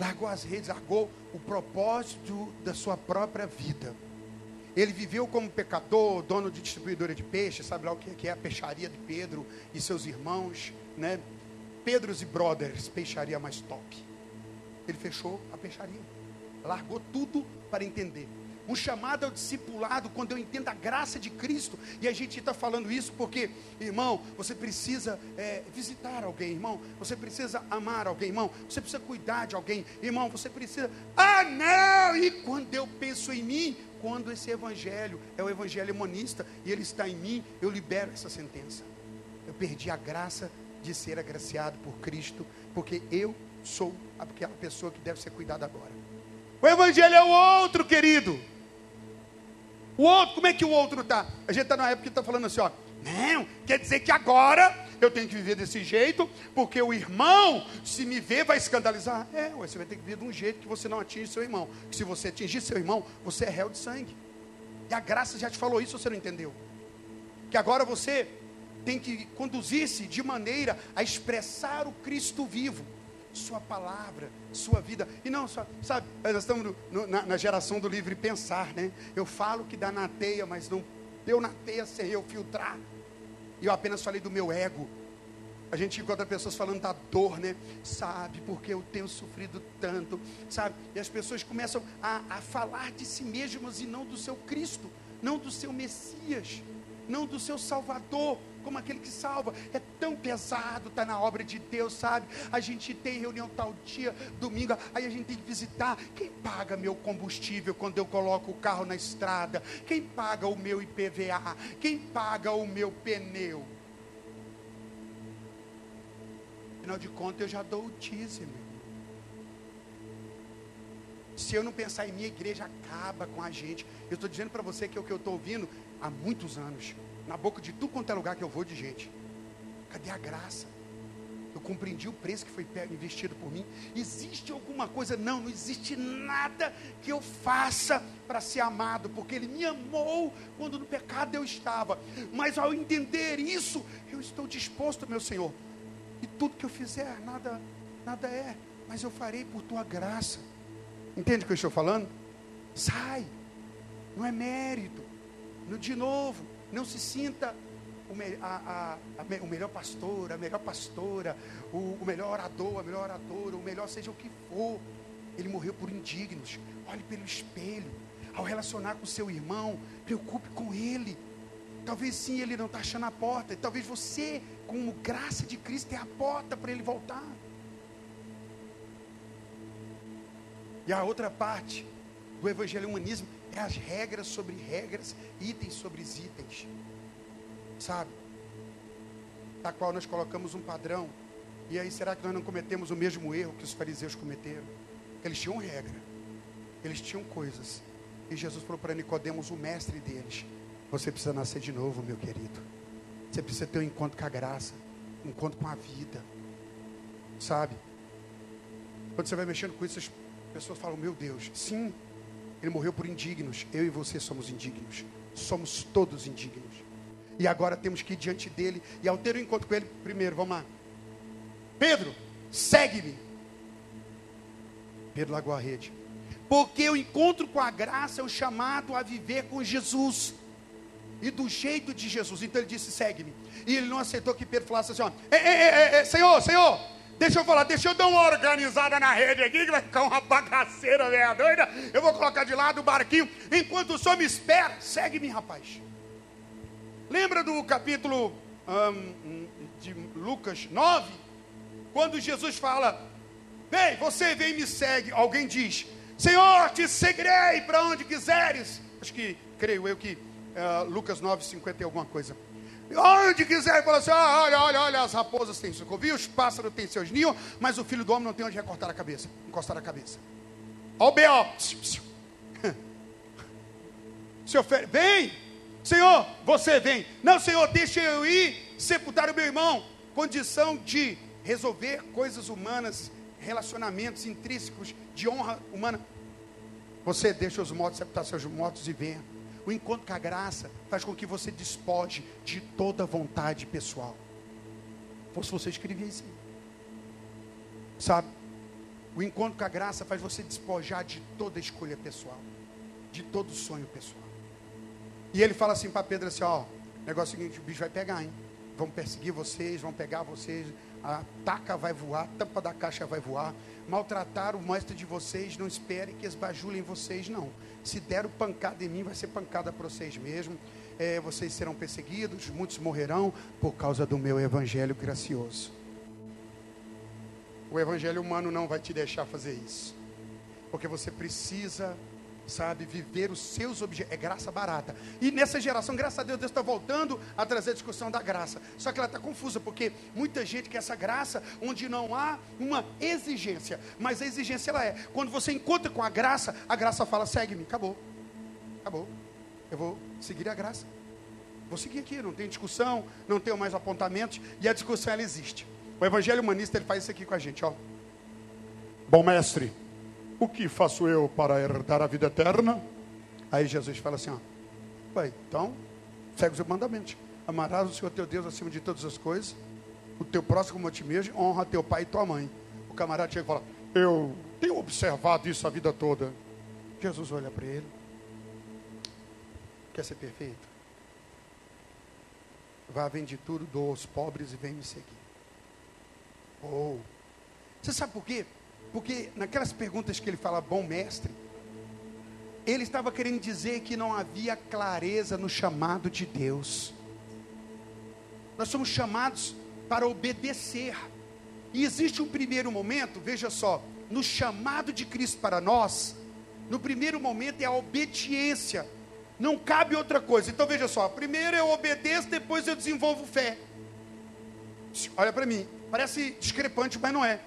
Largou as redes, largou o propósito da sua própria vida. Ele viveu como pecador, dono de distribuidora de peixe, sabe lá o que é a peixaria de Pedro e seus irmãos, né? Pedros e Brothers, peixaria mais top. Ele fechou a peixaria, largou tudo para entender. Um chamado ao discipulado, quando eu entendo a graça de Cristo, e a gente está falando isso porque, irmão, você precisa é, visitar alguém, irmão, você precisa amar alguém, irmão, você precisa cuidar de alguém, irmão, você precisa. Ah, não! E quando eu penso em mim, quando esse evangelho é o evangelho monista e ele está em mim, eu libero essa sentença. Eu perdi a graça de ser agraciado por Cristo, porque eu sou aquela pessoa que deve ser cuidada agora. O evangelho é o outro, querido. O outro, como é que o outro está? A gente está na época que está falando assim, ó. Não, quer dizer que agora eu tenho que viver desse jeito, porque o irmão, se me ver, vai escandalizar. É, você vai ter que viver de um jeito que você não atinge seu irmão. Que se você atingir seu irmão, você é réu de sangue. E a graça já te falou isso, você não entendeu? Que agora você tem que conduzir-se de maneira a expressar o Cristo vivo, Sua palavra, Sua vida. E não só, sabe, nós estamos no, no, na, na, geração do livre pensar, né? Eu falo que dá na teia, mas não deu na teia sem eu filtrar. E eu apenas falei do meu ego. A gente encontra pessoas falando da dor, né? Sabe, porque eu tenho sofrido tanto, sabe? E as pessoas começam a, a falar de si mesmas e não do seu Cristo, não do seu Messias, não do seu Salvador, como aquele que salva. É tão pesado estar tá na obra de Deus, sabe? A gente tem reunião tal dia, domingo, aí a gente tem que visitar. Quem paga meu combustível quando eu coloco o carro na estrada? Quem paga o meu IPVA? Quem paga o meu pneu? Afinal de contas, eu já dou o dízimo. Se eu não pensar em minha igreja, acaba com a gente. Eu estou dizendo para você que é o que eu estou ouvindo há muitos anos. Na boca de tudo quanto é lugar que eu vou de gente. Cadê a graça? Eu compreendi o preço que foi investido por mim. Existe alguma coisa? Não, não existe nada que eu faça para ser amado, porque Ele me amou quando no pecado eu estava. Mas ao entender isso, eu estou disposto, meu Senhor, e tudo que eu fizer, nada, nada é, mas eu farei por tua graça. Entende o que eu estou falando? Sai, não é mérito. De novo, não se sinta o, me, a, a, a, o melhor pastor, a melhor pastora, o, o melhor orador, a melhor oradora, o melhor seja o que for. Ele morreu por indignos. Olhe pelo espelho. Ao relacionar com seu irmão, preocupe com ele. Talvez sim ele não está achando a porta. Talvez você com graça de Cristo, é a porta para ele voltar. E a outra parte do evangelho humanismo é as regras sobre regras, itens sobre itens. Sabe? Da qual nós colocamos um padrão. E aí, será que nós não cometemos o mesmo erro que os fariseus cometeram? Eles tinham regra, eles tinham coisas. E Jesus falou para Nicodemos, o mestre deles: Você precisa nascer de novo, meu querido. Você precisa ter um encontro com a graça, um encontro com a vida. Sabe? Quando você vai mexendo com isso, as pessoas falam: Meu Deus, sim, ele morreu por indignos. Eu e você somos indignos. Somos todos indignos. E agora temos que ir diante dele. E ao ter um encontro com ele, primeiro, vamos lá. Pedro, segue-me. Pedro largou a rede. Porque o encontro com a graça é o chamado a viver com Jesus e do jeito de Jesus. Então ele disse: segue-me. E ele não aceitou que Pedro falasse assim: ó, ei, ei, ei, Senhor, Senhor, Deixa eu falar, deixa eu dar uma organizada na rede aqui, que vai ficar uma bagaceira meia doida. Eu vou colocar de lado o barquinho. Enquanto o senhor me espera, segue-me, rapaz. Lembra do capítulo um, de Lucas 9? Quando Jesus fala: Vem, você vem e me segue. Alguém diz: Senhor, te seguirei para onde quiseres. Acho que, creio eu que uh, Lucas 9, 50 e alguma coisa. Onde quiser, ele falou assim: ah, olha, olha, olha, as raposas têm seus covios, os pássaros têm seus ninhos, mas o filho do homem não tem onde recortar a cabeça, encostar a cabeça. Ó o B.O. Senhor, vem, Senhor, você vem. Não, Senhor, deixa eu ir sepultar o meu irmão. Condição de resolver coisas humanas, relacionamentos intrínsecos de honra humana. Você deixa os mortos sepultar seus mortos e venha. O encontro com a graça faz com que você despoje de toda vontade pessoal. Fosse você escrevia isso. Sabe? O encontro com a graça faz você despojar de toda escolha pessoal, de todo sonho pessoal. E ele fala assim para Pedro assim, ó, negócio é seguinte, o bicho vai pegar, hein? Vão perseguir vocês, vão pegar vocês, a taca vai voar, a tampa da caixa vai voar, maltratar o mestre de vocês, não espere que esbajulem vocês, não. Se deram pancada em mim, vai ser pancada para vocês mesmo. É, vocês serão perseguidos, muitos morrerão por causa do meu evangelho gracioso. O evangelho humano não vai te deixar fazer isso, porque você precisa sabe, viver os seus objetivos. É graça barata. E nessa geração, graças a Deus, Deus está voltando a trazer a discussão da graça. Só que ela está confusa, porque muita gente quer essa graça onde não há uma exigência. Mas a exigência ela é. Quando você encontra com a graça, a graça fala: segue-me, acabou. Acabou. Eu vou seguir a graça. Vou seguir aqui, não tem discussão, não tenho mais apontamentos, e a discussão ela existe. O evangelho humanista ele faz isso aqui com a gente, ó. Bom mestre, o que faço eu para herdar a vida eterna? Aí Jesus fala assim: ó, Pai, então, segue os mandamentos. Amarás o Senhor teu Deus acima de todas as coisas, o teu próximo como a ti mesmo, honra teu pai e tua mãe. O camarada chega e fala: Eu tenho observado isso a vida toda. Jesus olha para ele: Quer ser perfeito? Vá, vende tudo, doa aos pobres e vem me seguir. Oh, você sabe por quê? Porque naquelas perguntas que ele fala, bom mestre, ele estava querendo dizer que não havia clareza no chamado de Deus. Nós somos chamados para obedecer. E existe um primeiro momento, veja só, no chamado de Cristo para nós, no primeiro momento é a obediência. Não cabe outra coisa. Então veja só, primeiro eu obedeço, depois eu desenvolvo fé. Olha para mim, parece discrepante, mas não é.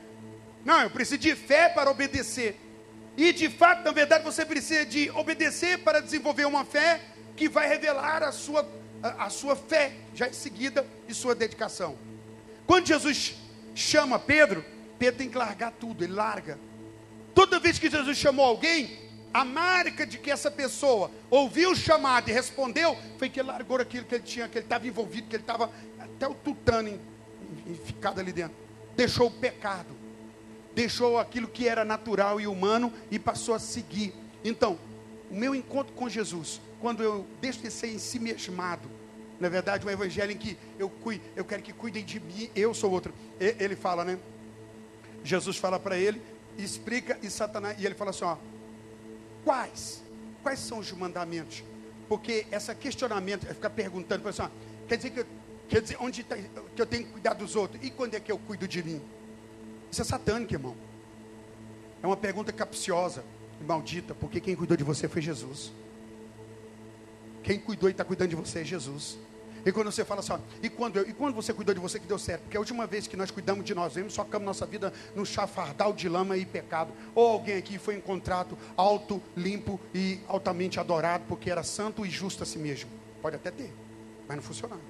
Não, eu preciso de fé para obedecer. E de fato, na verdade, você precisa de obedecer para desenvolver uma fé que vai revelar a sua, a, a sua fé, já em seguida, e sua dedicação. Quando Jesus chama Pedro, Pedro tem que largar tudo, ele larga. Toda vez que Jesus chamou alguém, a marca de que essa pessoa ouviu o chamado e respondeu, foi que ele largou aquilo que ele tinha, que ele estava envolvido, que ele estava até o tutano ficado ali dentro. Deixou o pecado deixou aquilo que era natural e humano e passou a seguir. Então, o meu encontro com Jesus, quando eu deixo de ser em si mesmado, na verdade, um evangelho em que eu, cuido, eu quero que cuidem de mim, eu sou outro. Ele fala, né? Jesus fala para ele, explica, e Satanás, e ele fala assim: ó, quais? Quais são os mandamentos? Porque esse questionamento, é ficar perguntando, assim, ó, quer dizer que quer dizer, onde tá, que eu tenho que cuidar dos outros? E quando é que eu cuido de mim? Isso é satânico, irmão. É uma pergunta capciosa e maldita, porque quem cuidou de você foi Jesus. Quem cuidou e está cuidando de você é Jesus. E quando você fala assim, ó, e, quando eu, e quando você cuidou de você que deu certo? Porque a última vez que nós cuidamos de nós mesmos, socamos nossa vida no chafardal de lama e pecado. Ou alguém aqui foi encontrado alto, limpo e altamente adorado, porque era santo e justo a si mesmo. Pode até ter, mas não funcionava.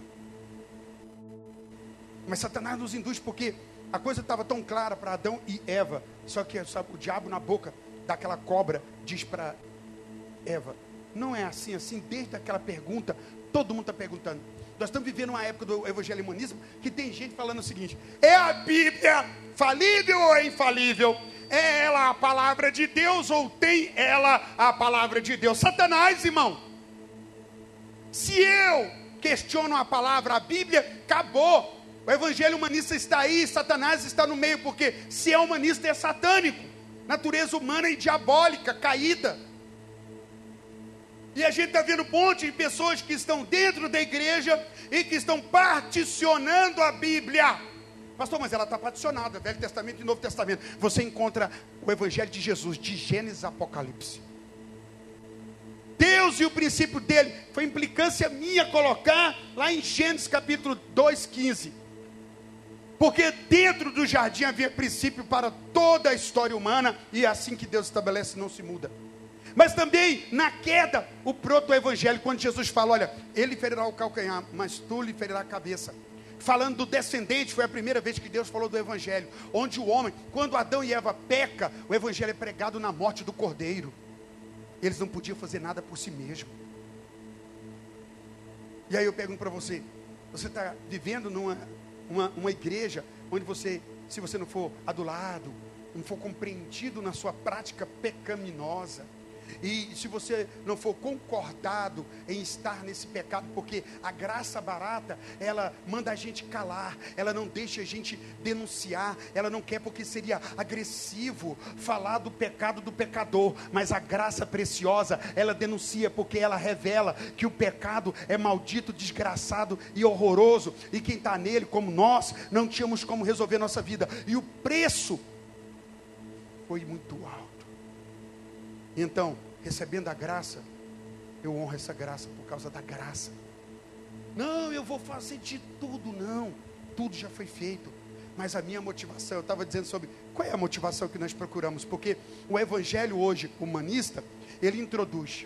Mas Satanás nos induz porque a coisa estava tão clara para Adão e Eva. Só que sabe, o diabo na boca daquela cobra diz para Eva: Não é assim, assim, desde aquela pergunta, todo mundo está perguntando. Nós estamos vivendo uma época do evangelho humanismo que tem gente falando o seguinte: é a Bíblia falível ou é infalível? É ela a palavra de Deus ou tem ela a palavra de Deus? Satanás, irmão. Se eu questiono a palavra, a Bíblia, acabou. O evangelho humanista está aí, Satanás está no meio, porque se é humanista é satânico, natureza humana e diabólica, caída. E a gente está vendo um monte de pessoas que estão dentro da igreja e que estão particionando a Bíblia. Pastor, mas ela está particionada, Velho Testamento e Novo Testamento. Você encontra o Evangelho de Jesus, de Gênesis a Apocalipse. Deus e o princípio dele, foi implicância minha colocar lá em Gênesis capítulo 2, 15. Porque dentro do jardim havia princípio para toda a história humana, e é assim que Deus estabelece, não se muda. Mas também na queda, o proto-evangelho, quando Jesus fala: Olha, ele ferirá o calcanhar, mas tu lhe ferirá a cabeça. Falando do descendente, foi a primeira vez que Deus falou do evangelho, onde o homem, quando Adão e Eva peca, o evangelho é pregado na morte do cordeiro. Eles não podiam fazer nada por si mesmo. E aí eu pergunto para você: você está vivendo numa uma, uma igreja onde você, se você não for adulado, não for compreendido na sua prática pecaminosa, e se você não for concordado em estar nesse pecado, porque a graça barata, ela manda a gente calar, ela não deixa a gente denunciar, ela não quer porque seria agressivo falar do pecado do pecador, mas a graça preciosa, ela denuncia porque ela revela que o pecado é maldito, desgraçado e horroroso, e quem está nele, como nós, não tínhamos como resolver nossa vida, e o preço foi muito alto. Então, recebendo a graça, eu honro essa graça por causa da graça. Não, eu vou fazer de tudo, não. Tudo já foi feito. Mas a minha motivação, eu estava dizendo sobre qual é a motivação que nós procuramos, porque o evangelho hoje humanista, ele introduz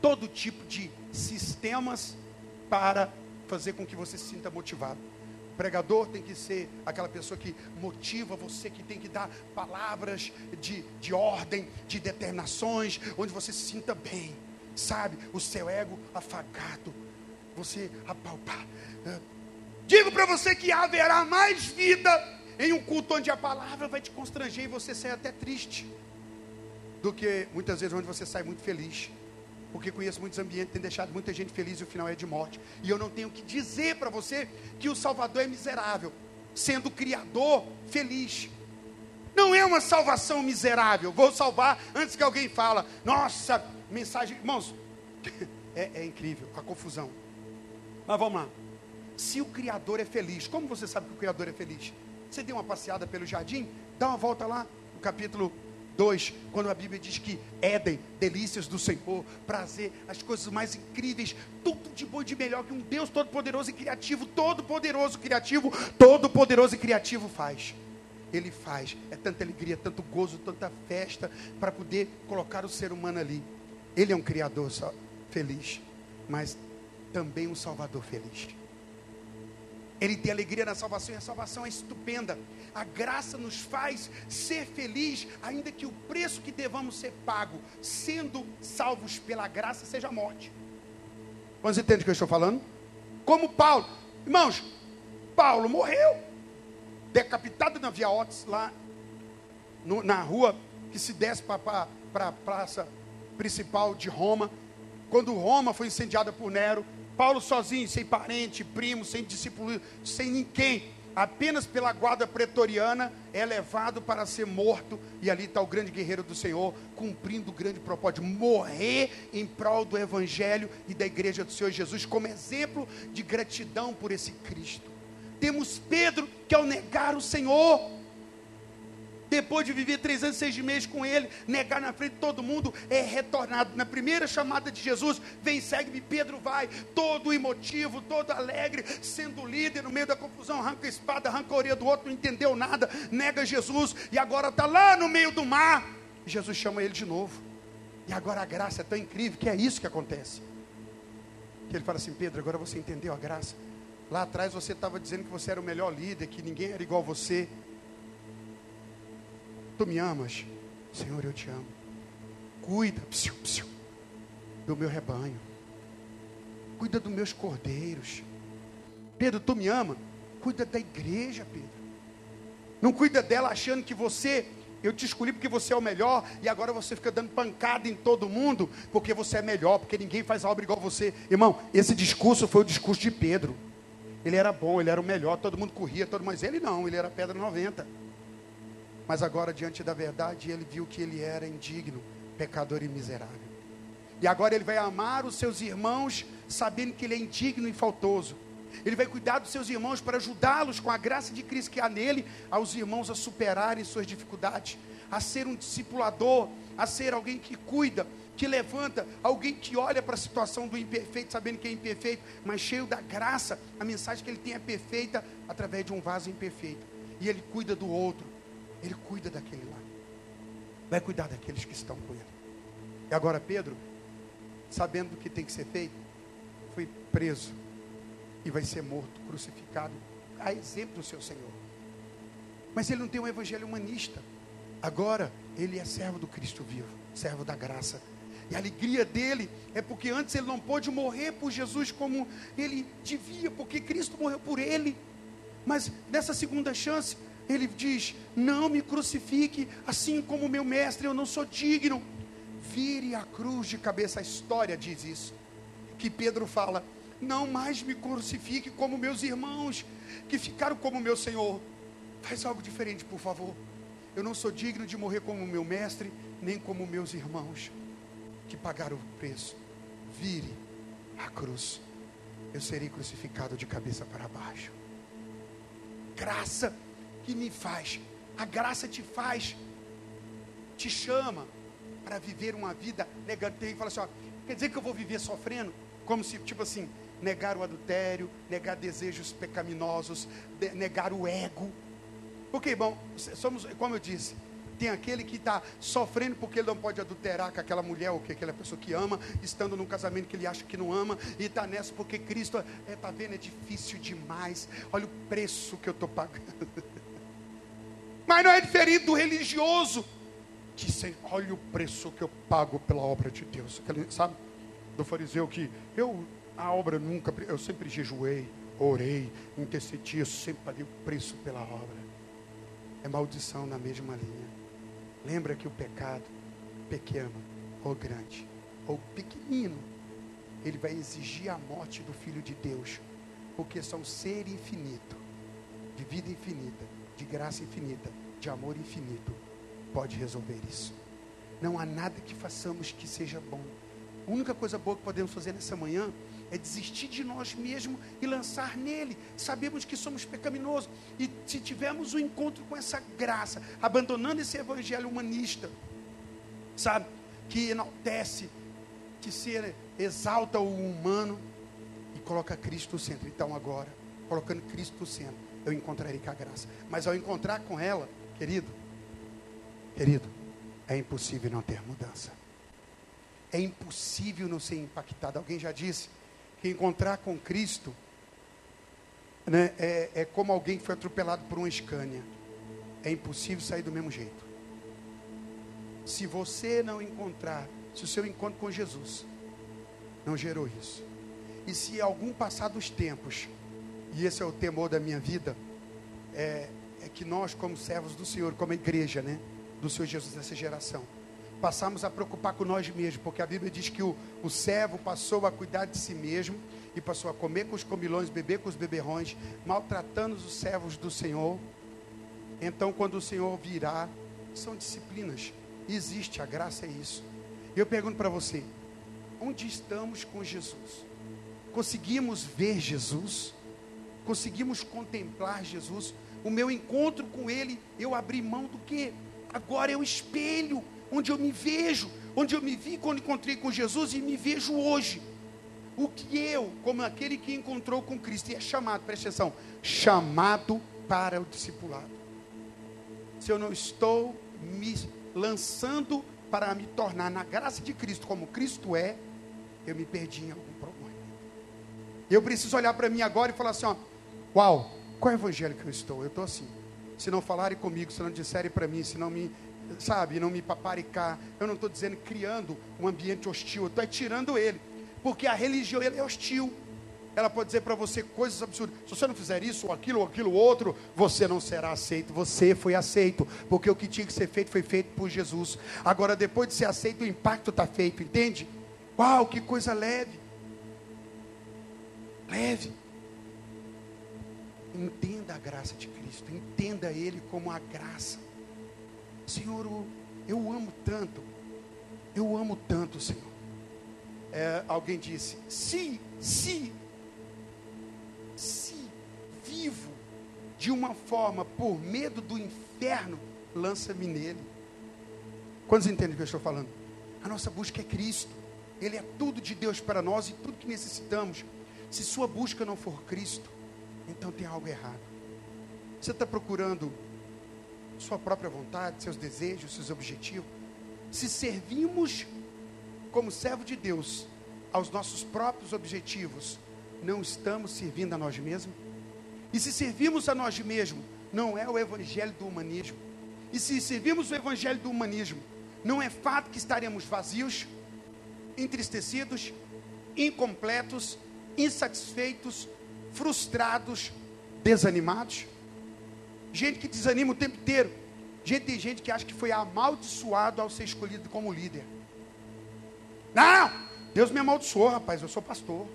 todo tipo de sistemas para fazer com que você se sinta motivado pregador tem que ser aquela pessoa que motiva você, que tem que dar palavras de, de ordem, de determinações, onde você se sinta bem, sabe? O seu ego afagado, você apalpar. Digo para você que haverá mais vida em um culto onde a palavra vai te constranger e você sai até triste, do que muitas vezes onde você sai muito feliz porque conheço muitos ambientes que têm deixado muita gente feliz e o final é de morte. E eu não tenho que dizer para você que o Salvador é miserável, sendo o Criador feliz. Não é uma salvação miserável. Vou salvar antes que alguém fala. Nossa, mensagem, irmãos, é, é incrível a confusão. Mas vamos lá. Se o Criador é feliz, como você sabe que o Criador é feliz? Você deu uma passeada pelo jardim, dá uma volta lá, no capítulo 2, quando a Bíblia diz que Éden, delícias do Senhor, prazer, as coisas mais incríveis, tudo de bom e de melhor que um Deus todo-poderoso e criativo, todo-poderoso, criativo, todo-poderoso e criativo faz. Ele faz, é tanta alegria, tanto gozo, tanta festa, para poder colocar o ser humano ali. Ele é um Criador feliz, mas também um Salvador feliz. Ele tem alegria na salvação e a salvação é estupenda. A graça nos faz ser feliz, ainda que o preço que devamos ser pago, sendo salvos pela graça, seja a morte. Quantos entendem o que eu estou falando? Como Paulo. Irmãos, Paulo morreu, decapitado na Via Otis, lá no, na rua que se desce para a praça principal de Roma. Quando Roma foi incendiada por Nero, Paulo sozinho, sem parente, primo, sem discípulo, sem ninguém, apenas pela guarda pretoriana, é levado para ser morto, e ali está o grande guerreiro do Senhor, cumprindo o grande propósito, morrer em prol do Evangelho e da igreja do Senhor Jesus, como exemplo de gratidão por esse Cristo. Temos Pedro, que ao negar o Senhor, depois de viver três anos, seis meses com ele, negar na frente de todo mundo, é retornado. Na primeira chamada de Jesus, vem, segue-me, Pedro vai, todo emotivo, todo alegre, sendo líder no meio da confusão, arranca a espada, arranca a orelha do outro, não entendeu nada, nega Jesus, e agora está lá no meio do mar. Jesus chama ele de novo. E agora a graça é tão incrível que é isso que acontece. Que ele fala assim: Pedro, agora você entendeu a graça. Lá atrás você estava dizendo que você era o melhor líder, que ninguém era igual a você. Tu me amas? Senhor, eu te amo. Cuida psiu, psiu, do meu rebanho. Cuida dos meus cordeiros. Pedro, tu me ama? Cuida da igreja, Pedro. Não cuida dela achando que você, eu te escolhi porque você é o melhor e agora você fica dando pancada em todo mundo porque você é melhor, porque ninguém faz a obra igual você. Irmão, esse discurso foi o discurso de Pedro. Ele era bom, ele era o melhor, todo mundo corria, todo mas ele não, ele era pedra 90. Mas agora, diante da verdade, ele viu que ele era indigno, pecador e miserável. E agora ele vai amar os seus irmãos, sabendo que ele é indigno e faltoso. Ele vai cuidar dos seus irmãos para ajudá-los com a graça de Cristo que há nele, aos irmãos a superarem suas dificuldades, a ser um discipulador, a ser alguém que cuida, que levanta, alguém que olha para a situação do imperfeito, sabendo que é imperfeito, mas cheio da graça. A mensagem que ele tem é perfeita através de um vaso imperfeito. E ele cuida do outro, ele cuida daquele lá. Vai cuidar daqueles que estão com ele. E agora Pedro, sabendo do que tem que ser feito, foi preso e vai ser morto, crucificado, a exemplo do seu Senhor. Mas ele não tem um evangelho humanista. Agora ele é servo do Cristo vivo, servo da graça. E a alegria dele é porque antes ele não pôde morrer por Jesus como ele devia, porque Cristo morreu por ele. Mas nessa segunda chance, ele diz: Não me crucifique, assim como meu mestre, eu não sou digno. Vire a cruz de cabeça. A história diz isso. Que Pedro fala: Não mais me crucifique como meus irmãos, que ficaram como meu Senhor. Faz algo diferente, por favor. Eu não sou digno de morrer como meu mestre, nem como meus irmãos, que pagaram o preço. Vire a cruz. Eu serei crucificado de cabeça para baixo. Graça que me faz, a graça te faz, te chama para viver uma vida negando. E fala assim: ó, quer dizer que eu vou viver sofrendo? Como se, tipo assim, negar o adultério, negar desejos pecaminosos, de, negar o ego. Porque, bom, somos, como eu disse, tem aquele que está sofrendo porque ele não pode adulterar com aquela mulher ou com aquela pessoa que ama, estando num casamento que ele acha que não ama, e está nessa porque Cristo, é, tá vendo, é difícil demais. Olha o preço que eu estou pagando. Mas não é diferente do religioso. Que sem, olha o preço que eu pago pela obra de Deus. Aquele, sabe? Do fariseu que eu, a obra nunca, eu sempre jejuei, orei, intercedi, eu sempre paguei o preço pela obra. É maldição na mesma linha. Lembra que o pecado, pequeno ou grande, ou pequenino, ele vai exigir a morte do Filho de Deus, porque são ser infinito, de vida infinita de graça infinita, de amor infinito, pode resolver isso. Não há nada que façamos que seja bom. A única coisa boa que podemos fazer nessa manhã é desistir de nós mesmos e lançar nele. Sabemos que somos pecaminosos. E se tivermos um encontro com essa graça, abandonando esse evangelho humanista, sabe, que enaltece, que se exalta o humano e coloca Cristo no centro. Então agora, colocando Cristo no centro, eu encontrarei com a graça. Mas ao encontrar com ela, querido, querido, é impossível não ter mudança. É impossível não ser impactado. Alguém já disse que encontrar com Cristo né, é, é como alguém que foi atropelado por uma escânia. É impossível sair do mesmo jeito. Se você não encontrar, se o seu encontro com Jesus não gerou isso, e se algum passar dos tempos e esse é o temor da minha vida, é, é que nós, como servos do Senhor, como igreja, né, do Senhor Jesus nessa geração, passamos a preocupar com nós mesmos, porque a Bíblia diz que o, o servo passou a cuidar de si mesmo e passou a comer com os comilões, beber com os beberrões, maltratando os servos do Senhor. Então, quando o Senhor virá, são disciplinas. Existe, a graça é isso. Eu pergunto para você: onde estamos com Jesus? Conseguimos ver Jesus? conseguimos contemplar Jesus. O meu encontro com Ele, eu abri mão do que? Agora é o espelho, onde eu me vejo, onde eu me vi quando encontrei com Jesus e me vejo hoje. O que eu, como aquele que encontrou com Cristo, e é chamado, presta atenção, chamado para o discipulado. Se eu não estou me lançando para me tornar na graça de Cristo como Cristo é, eu me perdi em algum problema. Eu preciso olhar para mim agora e falar assim: ó, Uau, qual evangelho que eu estou? Eu estou assim. Se não falarem comigo, se não disserem para mim, se não me, sabe, não me paparicar, eu não estou dizendo criando um ambiente hostil, eu estou tirando ele. Porque a religião é hostil. Ela pode dizer para você coisas absurdas. Se você não fizer isso, ou aquilo, ou aquilo, outro, você não será aceito. Você foi aceito. Porque o que tinha que ser feito foi feito por Jesus. Agora, depois de ser aceito, o impacto está feito, entende? Uau, que coisa leve. Leve. Entenda a graça de Cristo, entenda Ele como a graça. Senhor, eu amo tanto, eu amo tanto, Senhor. É, alguém disse: se, se, se vivo de uma forma por medo do inferno, lança-me nele. Quantos entendem o que eu estou falando? A nossa busca é Cristo. Ele é tudo de Deus para nós e tudo que necessitamos. Se sua busca não for Cristo, então tem algo errado. Você está procurando sua própria vontade, seus desejos, seus objetivos. Se servimos como servo de Deus aos nossos próprios objetivos, não estamos servindo a nós mesmos. E se servimos a nós mesmos, não é o evangelho do humanismo. E se servimos o evangelho do humanismo, não é fato que estaremos vazios, entristecidos, incompletos, insatisfeitos, frustrados, desanimados. Gente que desanima o tempo inteiro. Gente, tem gente que acha que foi amaldiçoado ao ser escolhido como líder. Não! Deus me amaldiçoou, rapaz, eu sou pastor.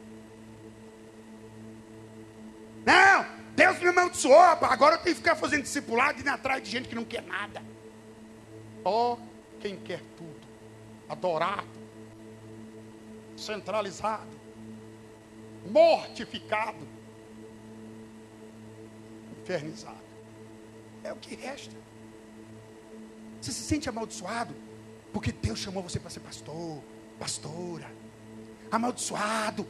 Não! Deus me amaldiçoou, rapaz, agora eu tenho que ficar fazendo discipulado e indo atrás de gente que não quer nada. Oh, quem quer tudo, adorado, centralizado, mortificado, infernizado. É o que resta. Você se sente amaldiçoado porque Deus chamou você para ser pastor, pastora. Amaldiçoado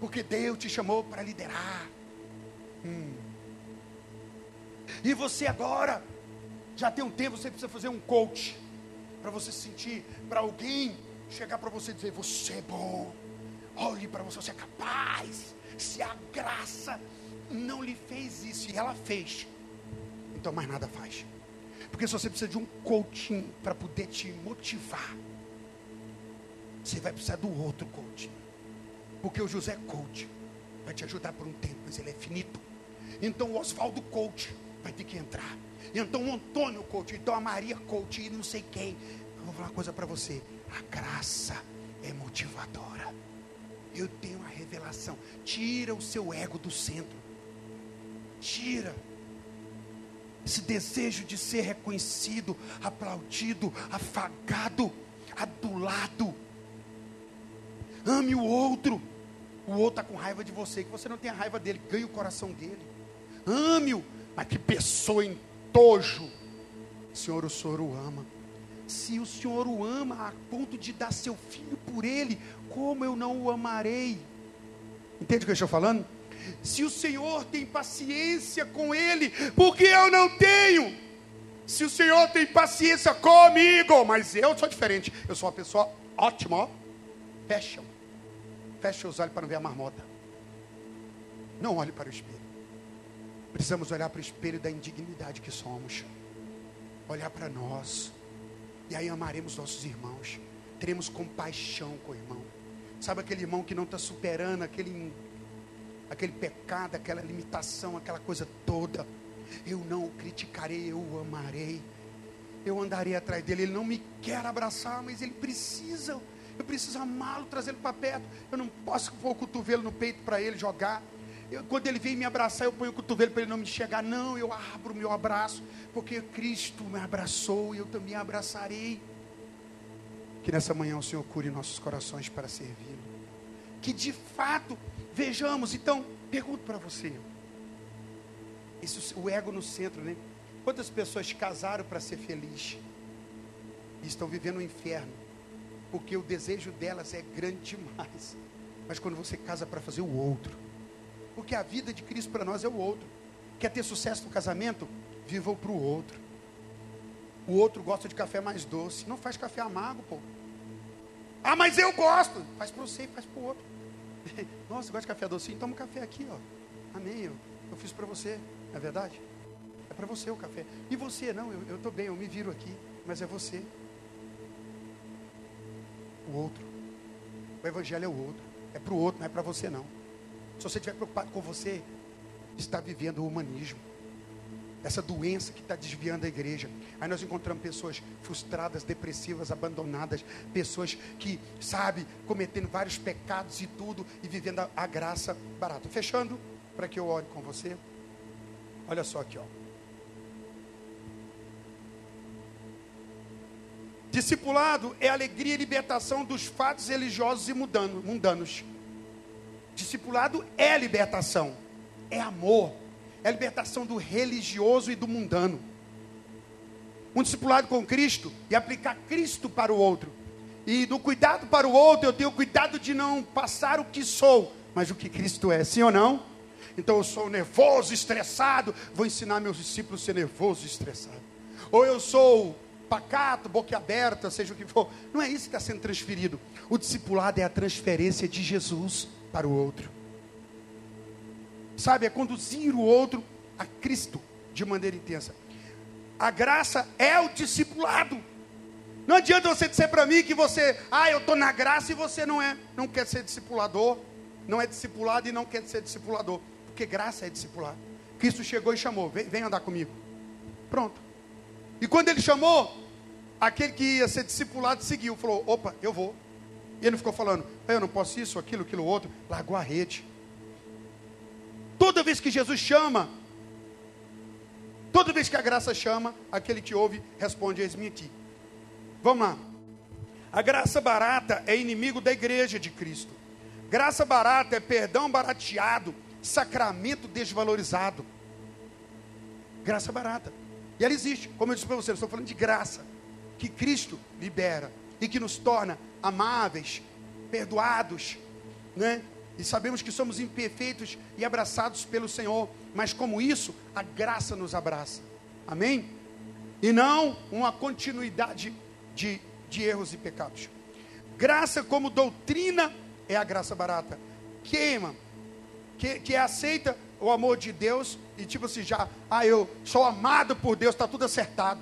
porque Deus te chamou para liderar. Hum. E você agora já tem um tempo, você precisa fazer um coach para você sentir, para alguém chegar para você e dizer: Você é bom, olhe para você, você é capaz. Se a graça não lhe fez isso e ela fez, então mais nada faz. Porque se você precisa de um coaching para poder te motivar, você vai precisar do outro coaching. Porque o José Coach vai te ajudar por um tempo, mas ele é finito. Então o Oswaldo Coach vai ter que entrar. Então o Antônio Coach, então a Maria Coach e não sei quem. Eu vou falar uma coisa para você. A graça é motivadora. Eu tenho uma revelação. Tira o seu ego do centro. Tira esse desejo de ser reconhecido, aplaudido, afagado, adulado. Ame o outro. O outro está com raiva de você, que você não tenha raiva dele, ganhe o coração dele. Ame-o, mas que pessoa entojo. Senhor, o Senhor o ama. Se o Senhor o ama a ponto de dar seu filho por ele, como eu não o amarei? Entende o que eu estou falando? Se o Senhor tem paciência com ele, porque eu não tenho? Se o Senhor tem paciência comigo, mas eu sou diferente, eu sou uma pessoa ótima. Fecha, fecha os olhos para não ver a marmota. Não olhe para o espelho. Precisamos olhar para o espelho da indignidade que somos. Olhar para nós. E aí amaremos nossos irmãos. Teremos compaixão com o irmão. Sabe aquele irmão que não está superando aquele, aquele pecado, aquela limitação, aquela coisa toda. Eu não o criticarei, eu o amarei. Eu andarei atrás dele. Ele não me quer abraçar, mas ele precisa. Eu preciso amá-lo, trazê-lo para perto. Eu não posso pôr o cotovelo no peito para ele jogar. Eu, quando ele vem me abraçar, eu ponho o cotovelo para ele não me chegar. Não, eu abro o meu abraço, porque Cristo me abraçou e eu também abraçarei. Que nessa manhã o Senhor cure nossos corações para servi-lo. Que de fato vejamos. Então, pergunto para você: isso, o ego no centro, né? Quantas pessoas casaram para ser feliz e estão vivendo o um inferno? Porque o desejo delas é grande demais. Mas quando você casa para fazer o outro, porque a vida de Cristo para nós é o outro. Quer ter sucesso no casamento? Viva para o outro. O outro gosta de café mais doce. Não faz café amargo, pô. Ah, mas eu gosto. Faz para você e faz para o outro. Nossa, gosta de café docinho? Toma um café aqui, ó. Amém. Eu, eu fiz para você. Não é verdade? É para você o café. E você, não, eu estou bem, eu me viro aqui. Mas é você. O outro. O evangelho é o outro. É para o outro, não é para você não. Se você estiver preocupado com você, está vivendo o humanismo. Essa doença que está desviando a igreja. Aí nós encontramos pessoas frustradas, depressivas, abandonadas, pessoas que, sabe, cometendo vários pecados e tudo, e vivendo a, a graça barata. Fechando, para que eu ore com você? Olha só aqui, ó. Discipulado é alegria e libertação dos fatos religiosos e mundanos. Discipulado é libertação, é amor, é libertação do religioso e do mundano. Um discipulado com Cristo e aplicar Cristo para o outro. E no cuidado para o outro, eu tenho cuidado de não passar o que sou, mas o que Cristo é, sim ou não? Então eu sou nervoso, estressado, vou ensinar meus discípulos a ser nervoso e estressado. Ou eu sou pacato, boca aberta, seja o que for. Não é isso que está sendo transferido. O discipulado é a transferência de Jesus para o outro. Sabe, é conduzir o outro a Cristo de maneira intensa. A graça é o discipulado. Não adianta você dizer para mim que você, ah, eu estou na graça e você não é, não quer ser discipulador, não é discipulado e não quer ser discipulador, porque graça é discipulado. Cristo chegou e chamou, vem, vem andar comigo. Pronto. E quando ele chamou, aquele que ia ser discipulado seguiu, falou: opa, eu vou. E ele ficou falando, eu não posso isso, aquilo, aquilo outro. Largou a rede. Toda vez que Jesus chama, toda vez que a graça chama, aquele que ouve responde: Eis-me aqui. Vamos lá. A graça barata é inimigo da igreja de Cristo. Graça barata é perdão barateado, sacramento desvalorizado. Graça barata. E ela existe, como eu disse para você, eu estou falando de graça, que Cristo libera e que nos torna amáveis, perdoados, né? E sabemos que somos imperfeitos e abraçados pelo Senhor, mas como isso, a graça nos abraça. Amém? E não uma continuidade de, de erros e pecados. Graça como doutrina é a graça barata. Queima, que, que aceita o amor de Deus e tipo assim, já, ah, eu sou amado por Deus, está tudo acertado.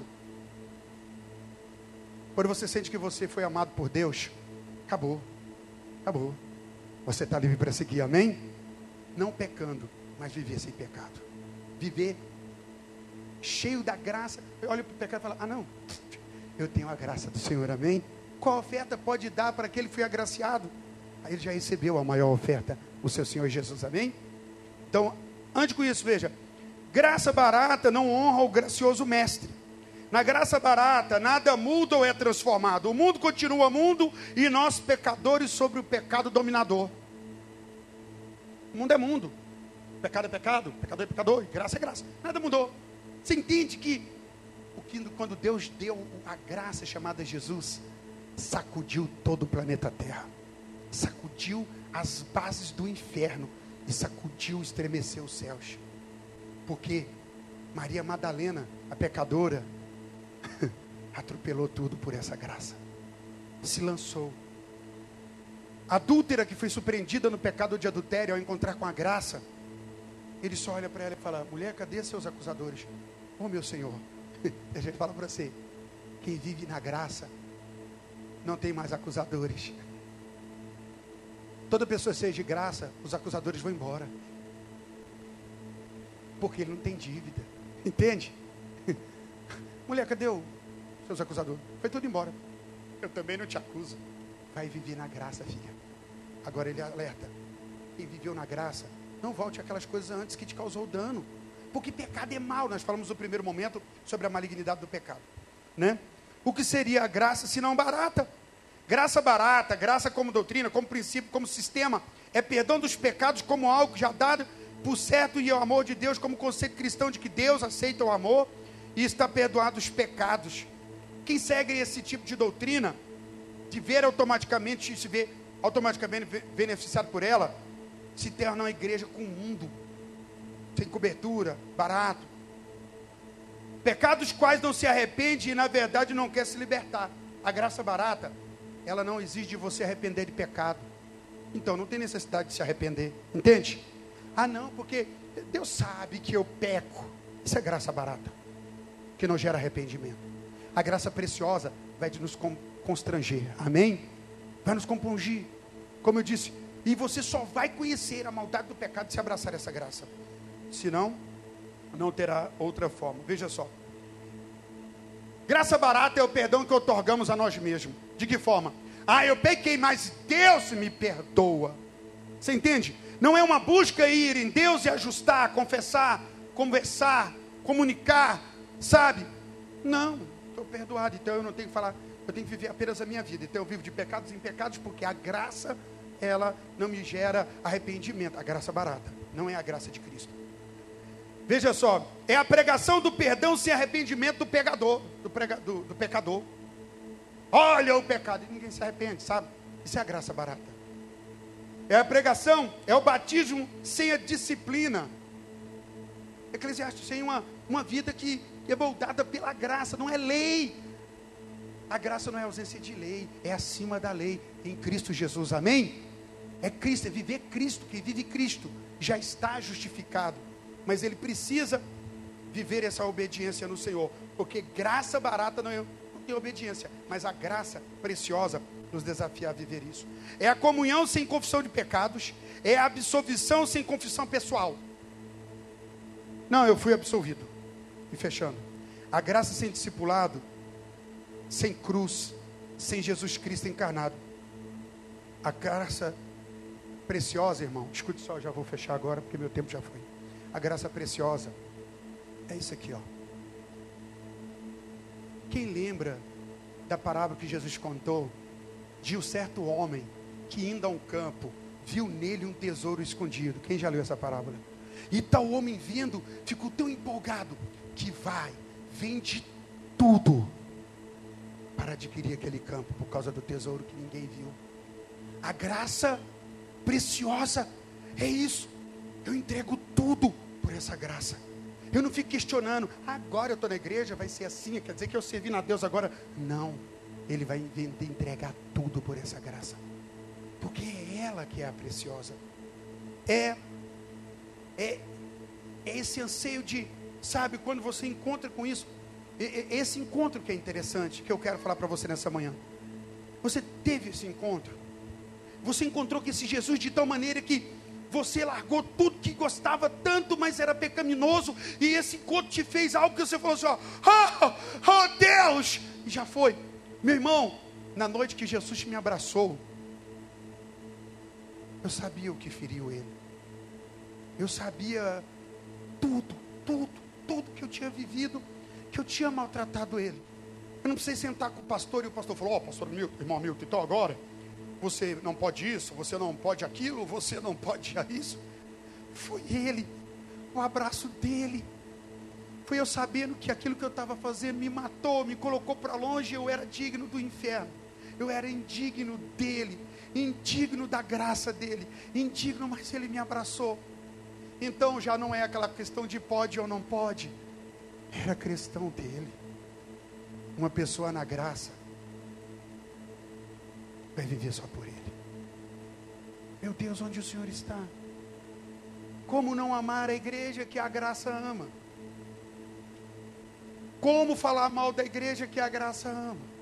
Quando você sente que você foi amado por Deus, acabou, acabou. Você está livre para seguir, amém? Não pecando, mas viver sem pecado. Viver cheio da graça. Olha para o pecado e fala: Ah, não, eu tenho a graça do Senhor, amém? Qual oferta pode dar para aquele que foi agraciado? Aí ele já recebeu a maior oferta, o seu Senhor Jesus, amém? Então, antes com isso, veja: graça barata não honra o gracioso mestre. Na graça barata, nada muda ou é transformado. O mundo continua mundo e nós, pecadores, sobre o pecado dominador. O mundo é mundo. Pecado é pecado, pecador é pecador, graça é graça. Nada mudou. Você entende que quando Deus deu a graça chamada Jesus, sacudiu todo o planeta Terra, sacudiu as bases do inferno e sacudiu, estremeceu os céus. Porque Maria Madalena, a pecadora, atropelou tudo por essa graça. Se lançou. Adúltera que foi surpreendida no pecado de adultério ao encontrar com a graça, ele só olha para ela e fala: Mulher, cadê seus acusadores? Oh, meu Senhor, a gente fala para você: quem vive na graça não tem mais acusadores. Toda pessoa seja de graça, os acusadores vão embora. Porque ele não tem dívida. Entende? Mulher, cadê os seus acusadores? Foi tudo embora. Eu também não te acuso. Vai viver na graça, filha. Agora ele alerta. Quem viveu na graça, não volte aquelas coisas antes que te causou dano. Porque pecado é mal. Nós falamos no primeiro momento sobre a malignidade do pecado. Né? O que seria a graça se não barata? Graça barata, graça como doutrina, como princípio, como sistema, é perdão dos pecados como algo já dado por certo e o amor de Deus como conceito cristão de que Deus aceita o amor e está perdoado os pecados. Quem segue esse tipo de doutrina, de ver automaticamente, se vê automaticamente beneficiado por ela, se torna uma igreja com o mundo sem cobertura, barato. Pecados quais não se arrepende e na verdade não quer se libertar. A graça barata, ela não exige de você arrepender de pecado. Então não tem necessidade de se arrepender. Entende? Ah, não, porque Deus sabe que eu peco. Isso é graça barata, que não gera arrependimento. A graça preciosa vai nos constranger. Amém? Vai nos compungir. Como eu disse, e você só vai conhecer a maldade do pecado se abraçar essa graça senão não terá outra forma. Veja só. Graça barata é o perdão que otorgamos a nós mesmos. De que forma? Ah, eu pequei, mas Deus me perdoa. Você entende? Não é uma busca ir em Deus e ajustar, confessar, conversar, comunicar, sabe? Não, estou perdoado, então eu não tenho que falar, eu tenho que viver apenas a minha vida. Então eu vivo de pecados em pecados, porque a graça, ela não me gera arrependimento, a graça barata, não é a graça de Cristo. Veja só, é a pregação do perdão sem arrependimento do pecador, do, prega, do, do pecador. Olha o pecado, e ninguém se arrepende, sabe? Isso é a graça barata. É a pregação, é o batismo sem a disciplina. Eclesiastes sem uma, uma vida que é voltada pela graça, não é lei. A graça não é ausência de lei, é acima da lei, em Cristo Jesus, amém? É Cristo, é viver Cristo, quem vive Cristo já está justificado, mas ele precisa viver essa obediência no Senhor, porque graça barata não é tem obediência, mas a graça preciosa nos desafia a viver isso. É a comunhão sem confissão de pecados, é a absolvição sem confissão pessoal. Não, eu fui absolvido. E fechando. A graça sem discipulado, sem cruz, sem Jesus Cristo encarnado. A graça preciosa, irmão. Escute só, já vou fechar agora porque meu tempo já foi. A graça preciosa é isso aqui, ó. Quem lembra da parábola que Jesus contou de um certo homem que indo a um campo viu nele um tesouro escondido? Quem já leu essa parábola? E tal homem vendo ficou tão empolgado que vai, vende tudo para adquirir aquele campo por causa do tesouro que ninguém viu. A graça preciosa é isso. Eu entrego tudo por essa graça. Eu não fico questionando, agora eu estou na igreja, vai ser assim, quer dizer que eu servi a Deus agora. Não, Ele vai entregar tudo por essa graça. Porque é ela que é a preciosa. É, é, é esse anseio de, sabe, quando você encontra com isso, esse encontro que é interessante, que eu quero falar para você nessa manhã. Você teve esse encontro. Você encontrou que esse Jesus de tal maneira que você largou tudo que gostava tanto, mas era pecaminoso, e esse encontro te fez algo que você falou assim: ó, oh, oh Deus! E já foi. Meu irmão, na noite que Jesus me abraçou, eu sabia o que feriu ele. Eu sabia tudo, tudo, tudo que eu tinha vivido, que eu tinha maltratado ele. Eu não precisei sentar com o pastor e o pastor falou: Ó, oh, pastor Milton, irmão Milton, então agora você não pode isso, você não pode aquilo, você não pode isso. Foi ele, o abraço dele. Foi eu sabendo que aquilo que eu estava fazendo me matou, me colocou para longe, eu era digno do inferno. Eu era indigno dele, indigno da graça dele, indigno, mas ele me abraçou. Então já não é aquela questão de pode ou não pode, era questão dele. Uma pessoa na graça vai viver só por Ele. Meu Deus, onde o Senhor está? Como não amar a igreja que a graça ama? Como falar mal da igreja que a graça ama?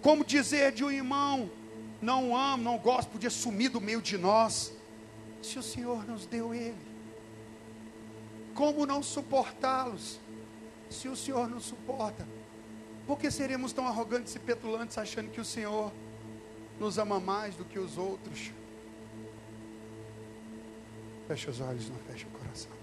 Como dizer de um irmão, não amo, não gosto, podia sumir do meio de nós, se o Senhor nos deu ele? Como não suportá-los, se o Senhor nos suporta? Por que seremos tão arrogantes e petulantes achando que o Senhor nos ama mais do que os outros? Feche os olhos, não feche o coração.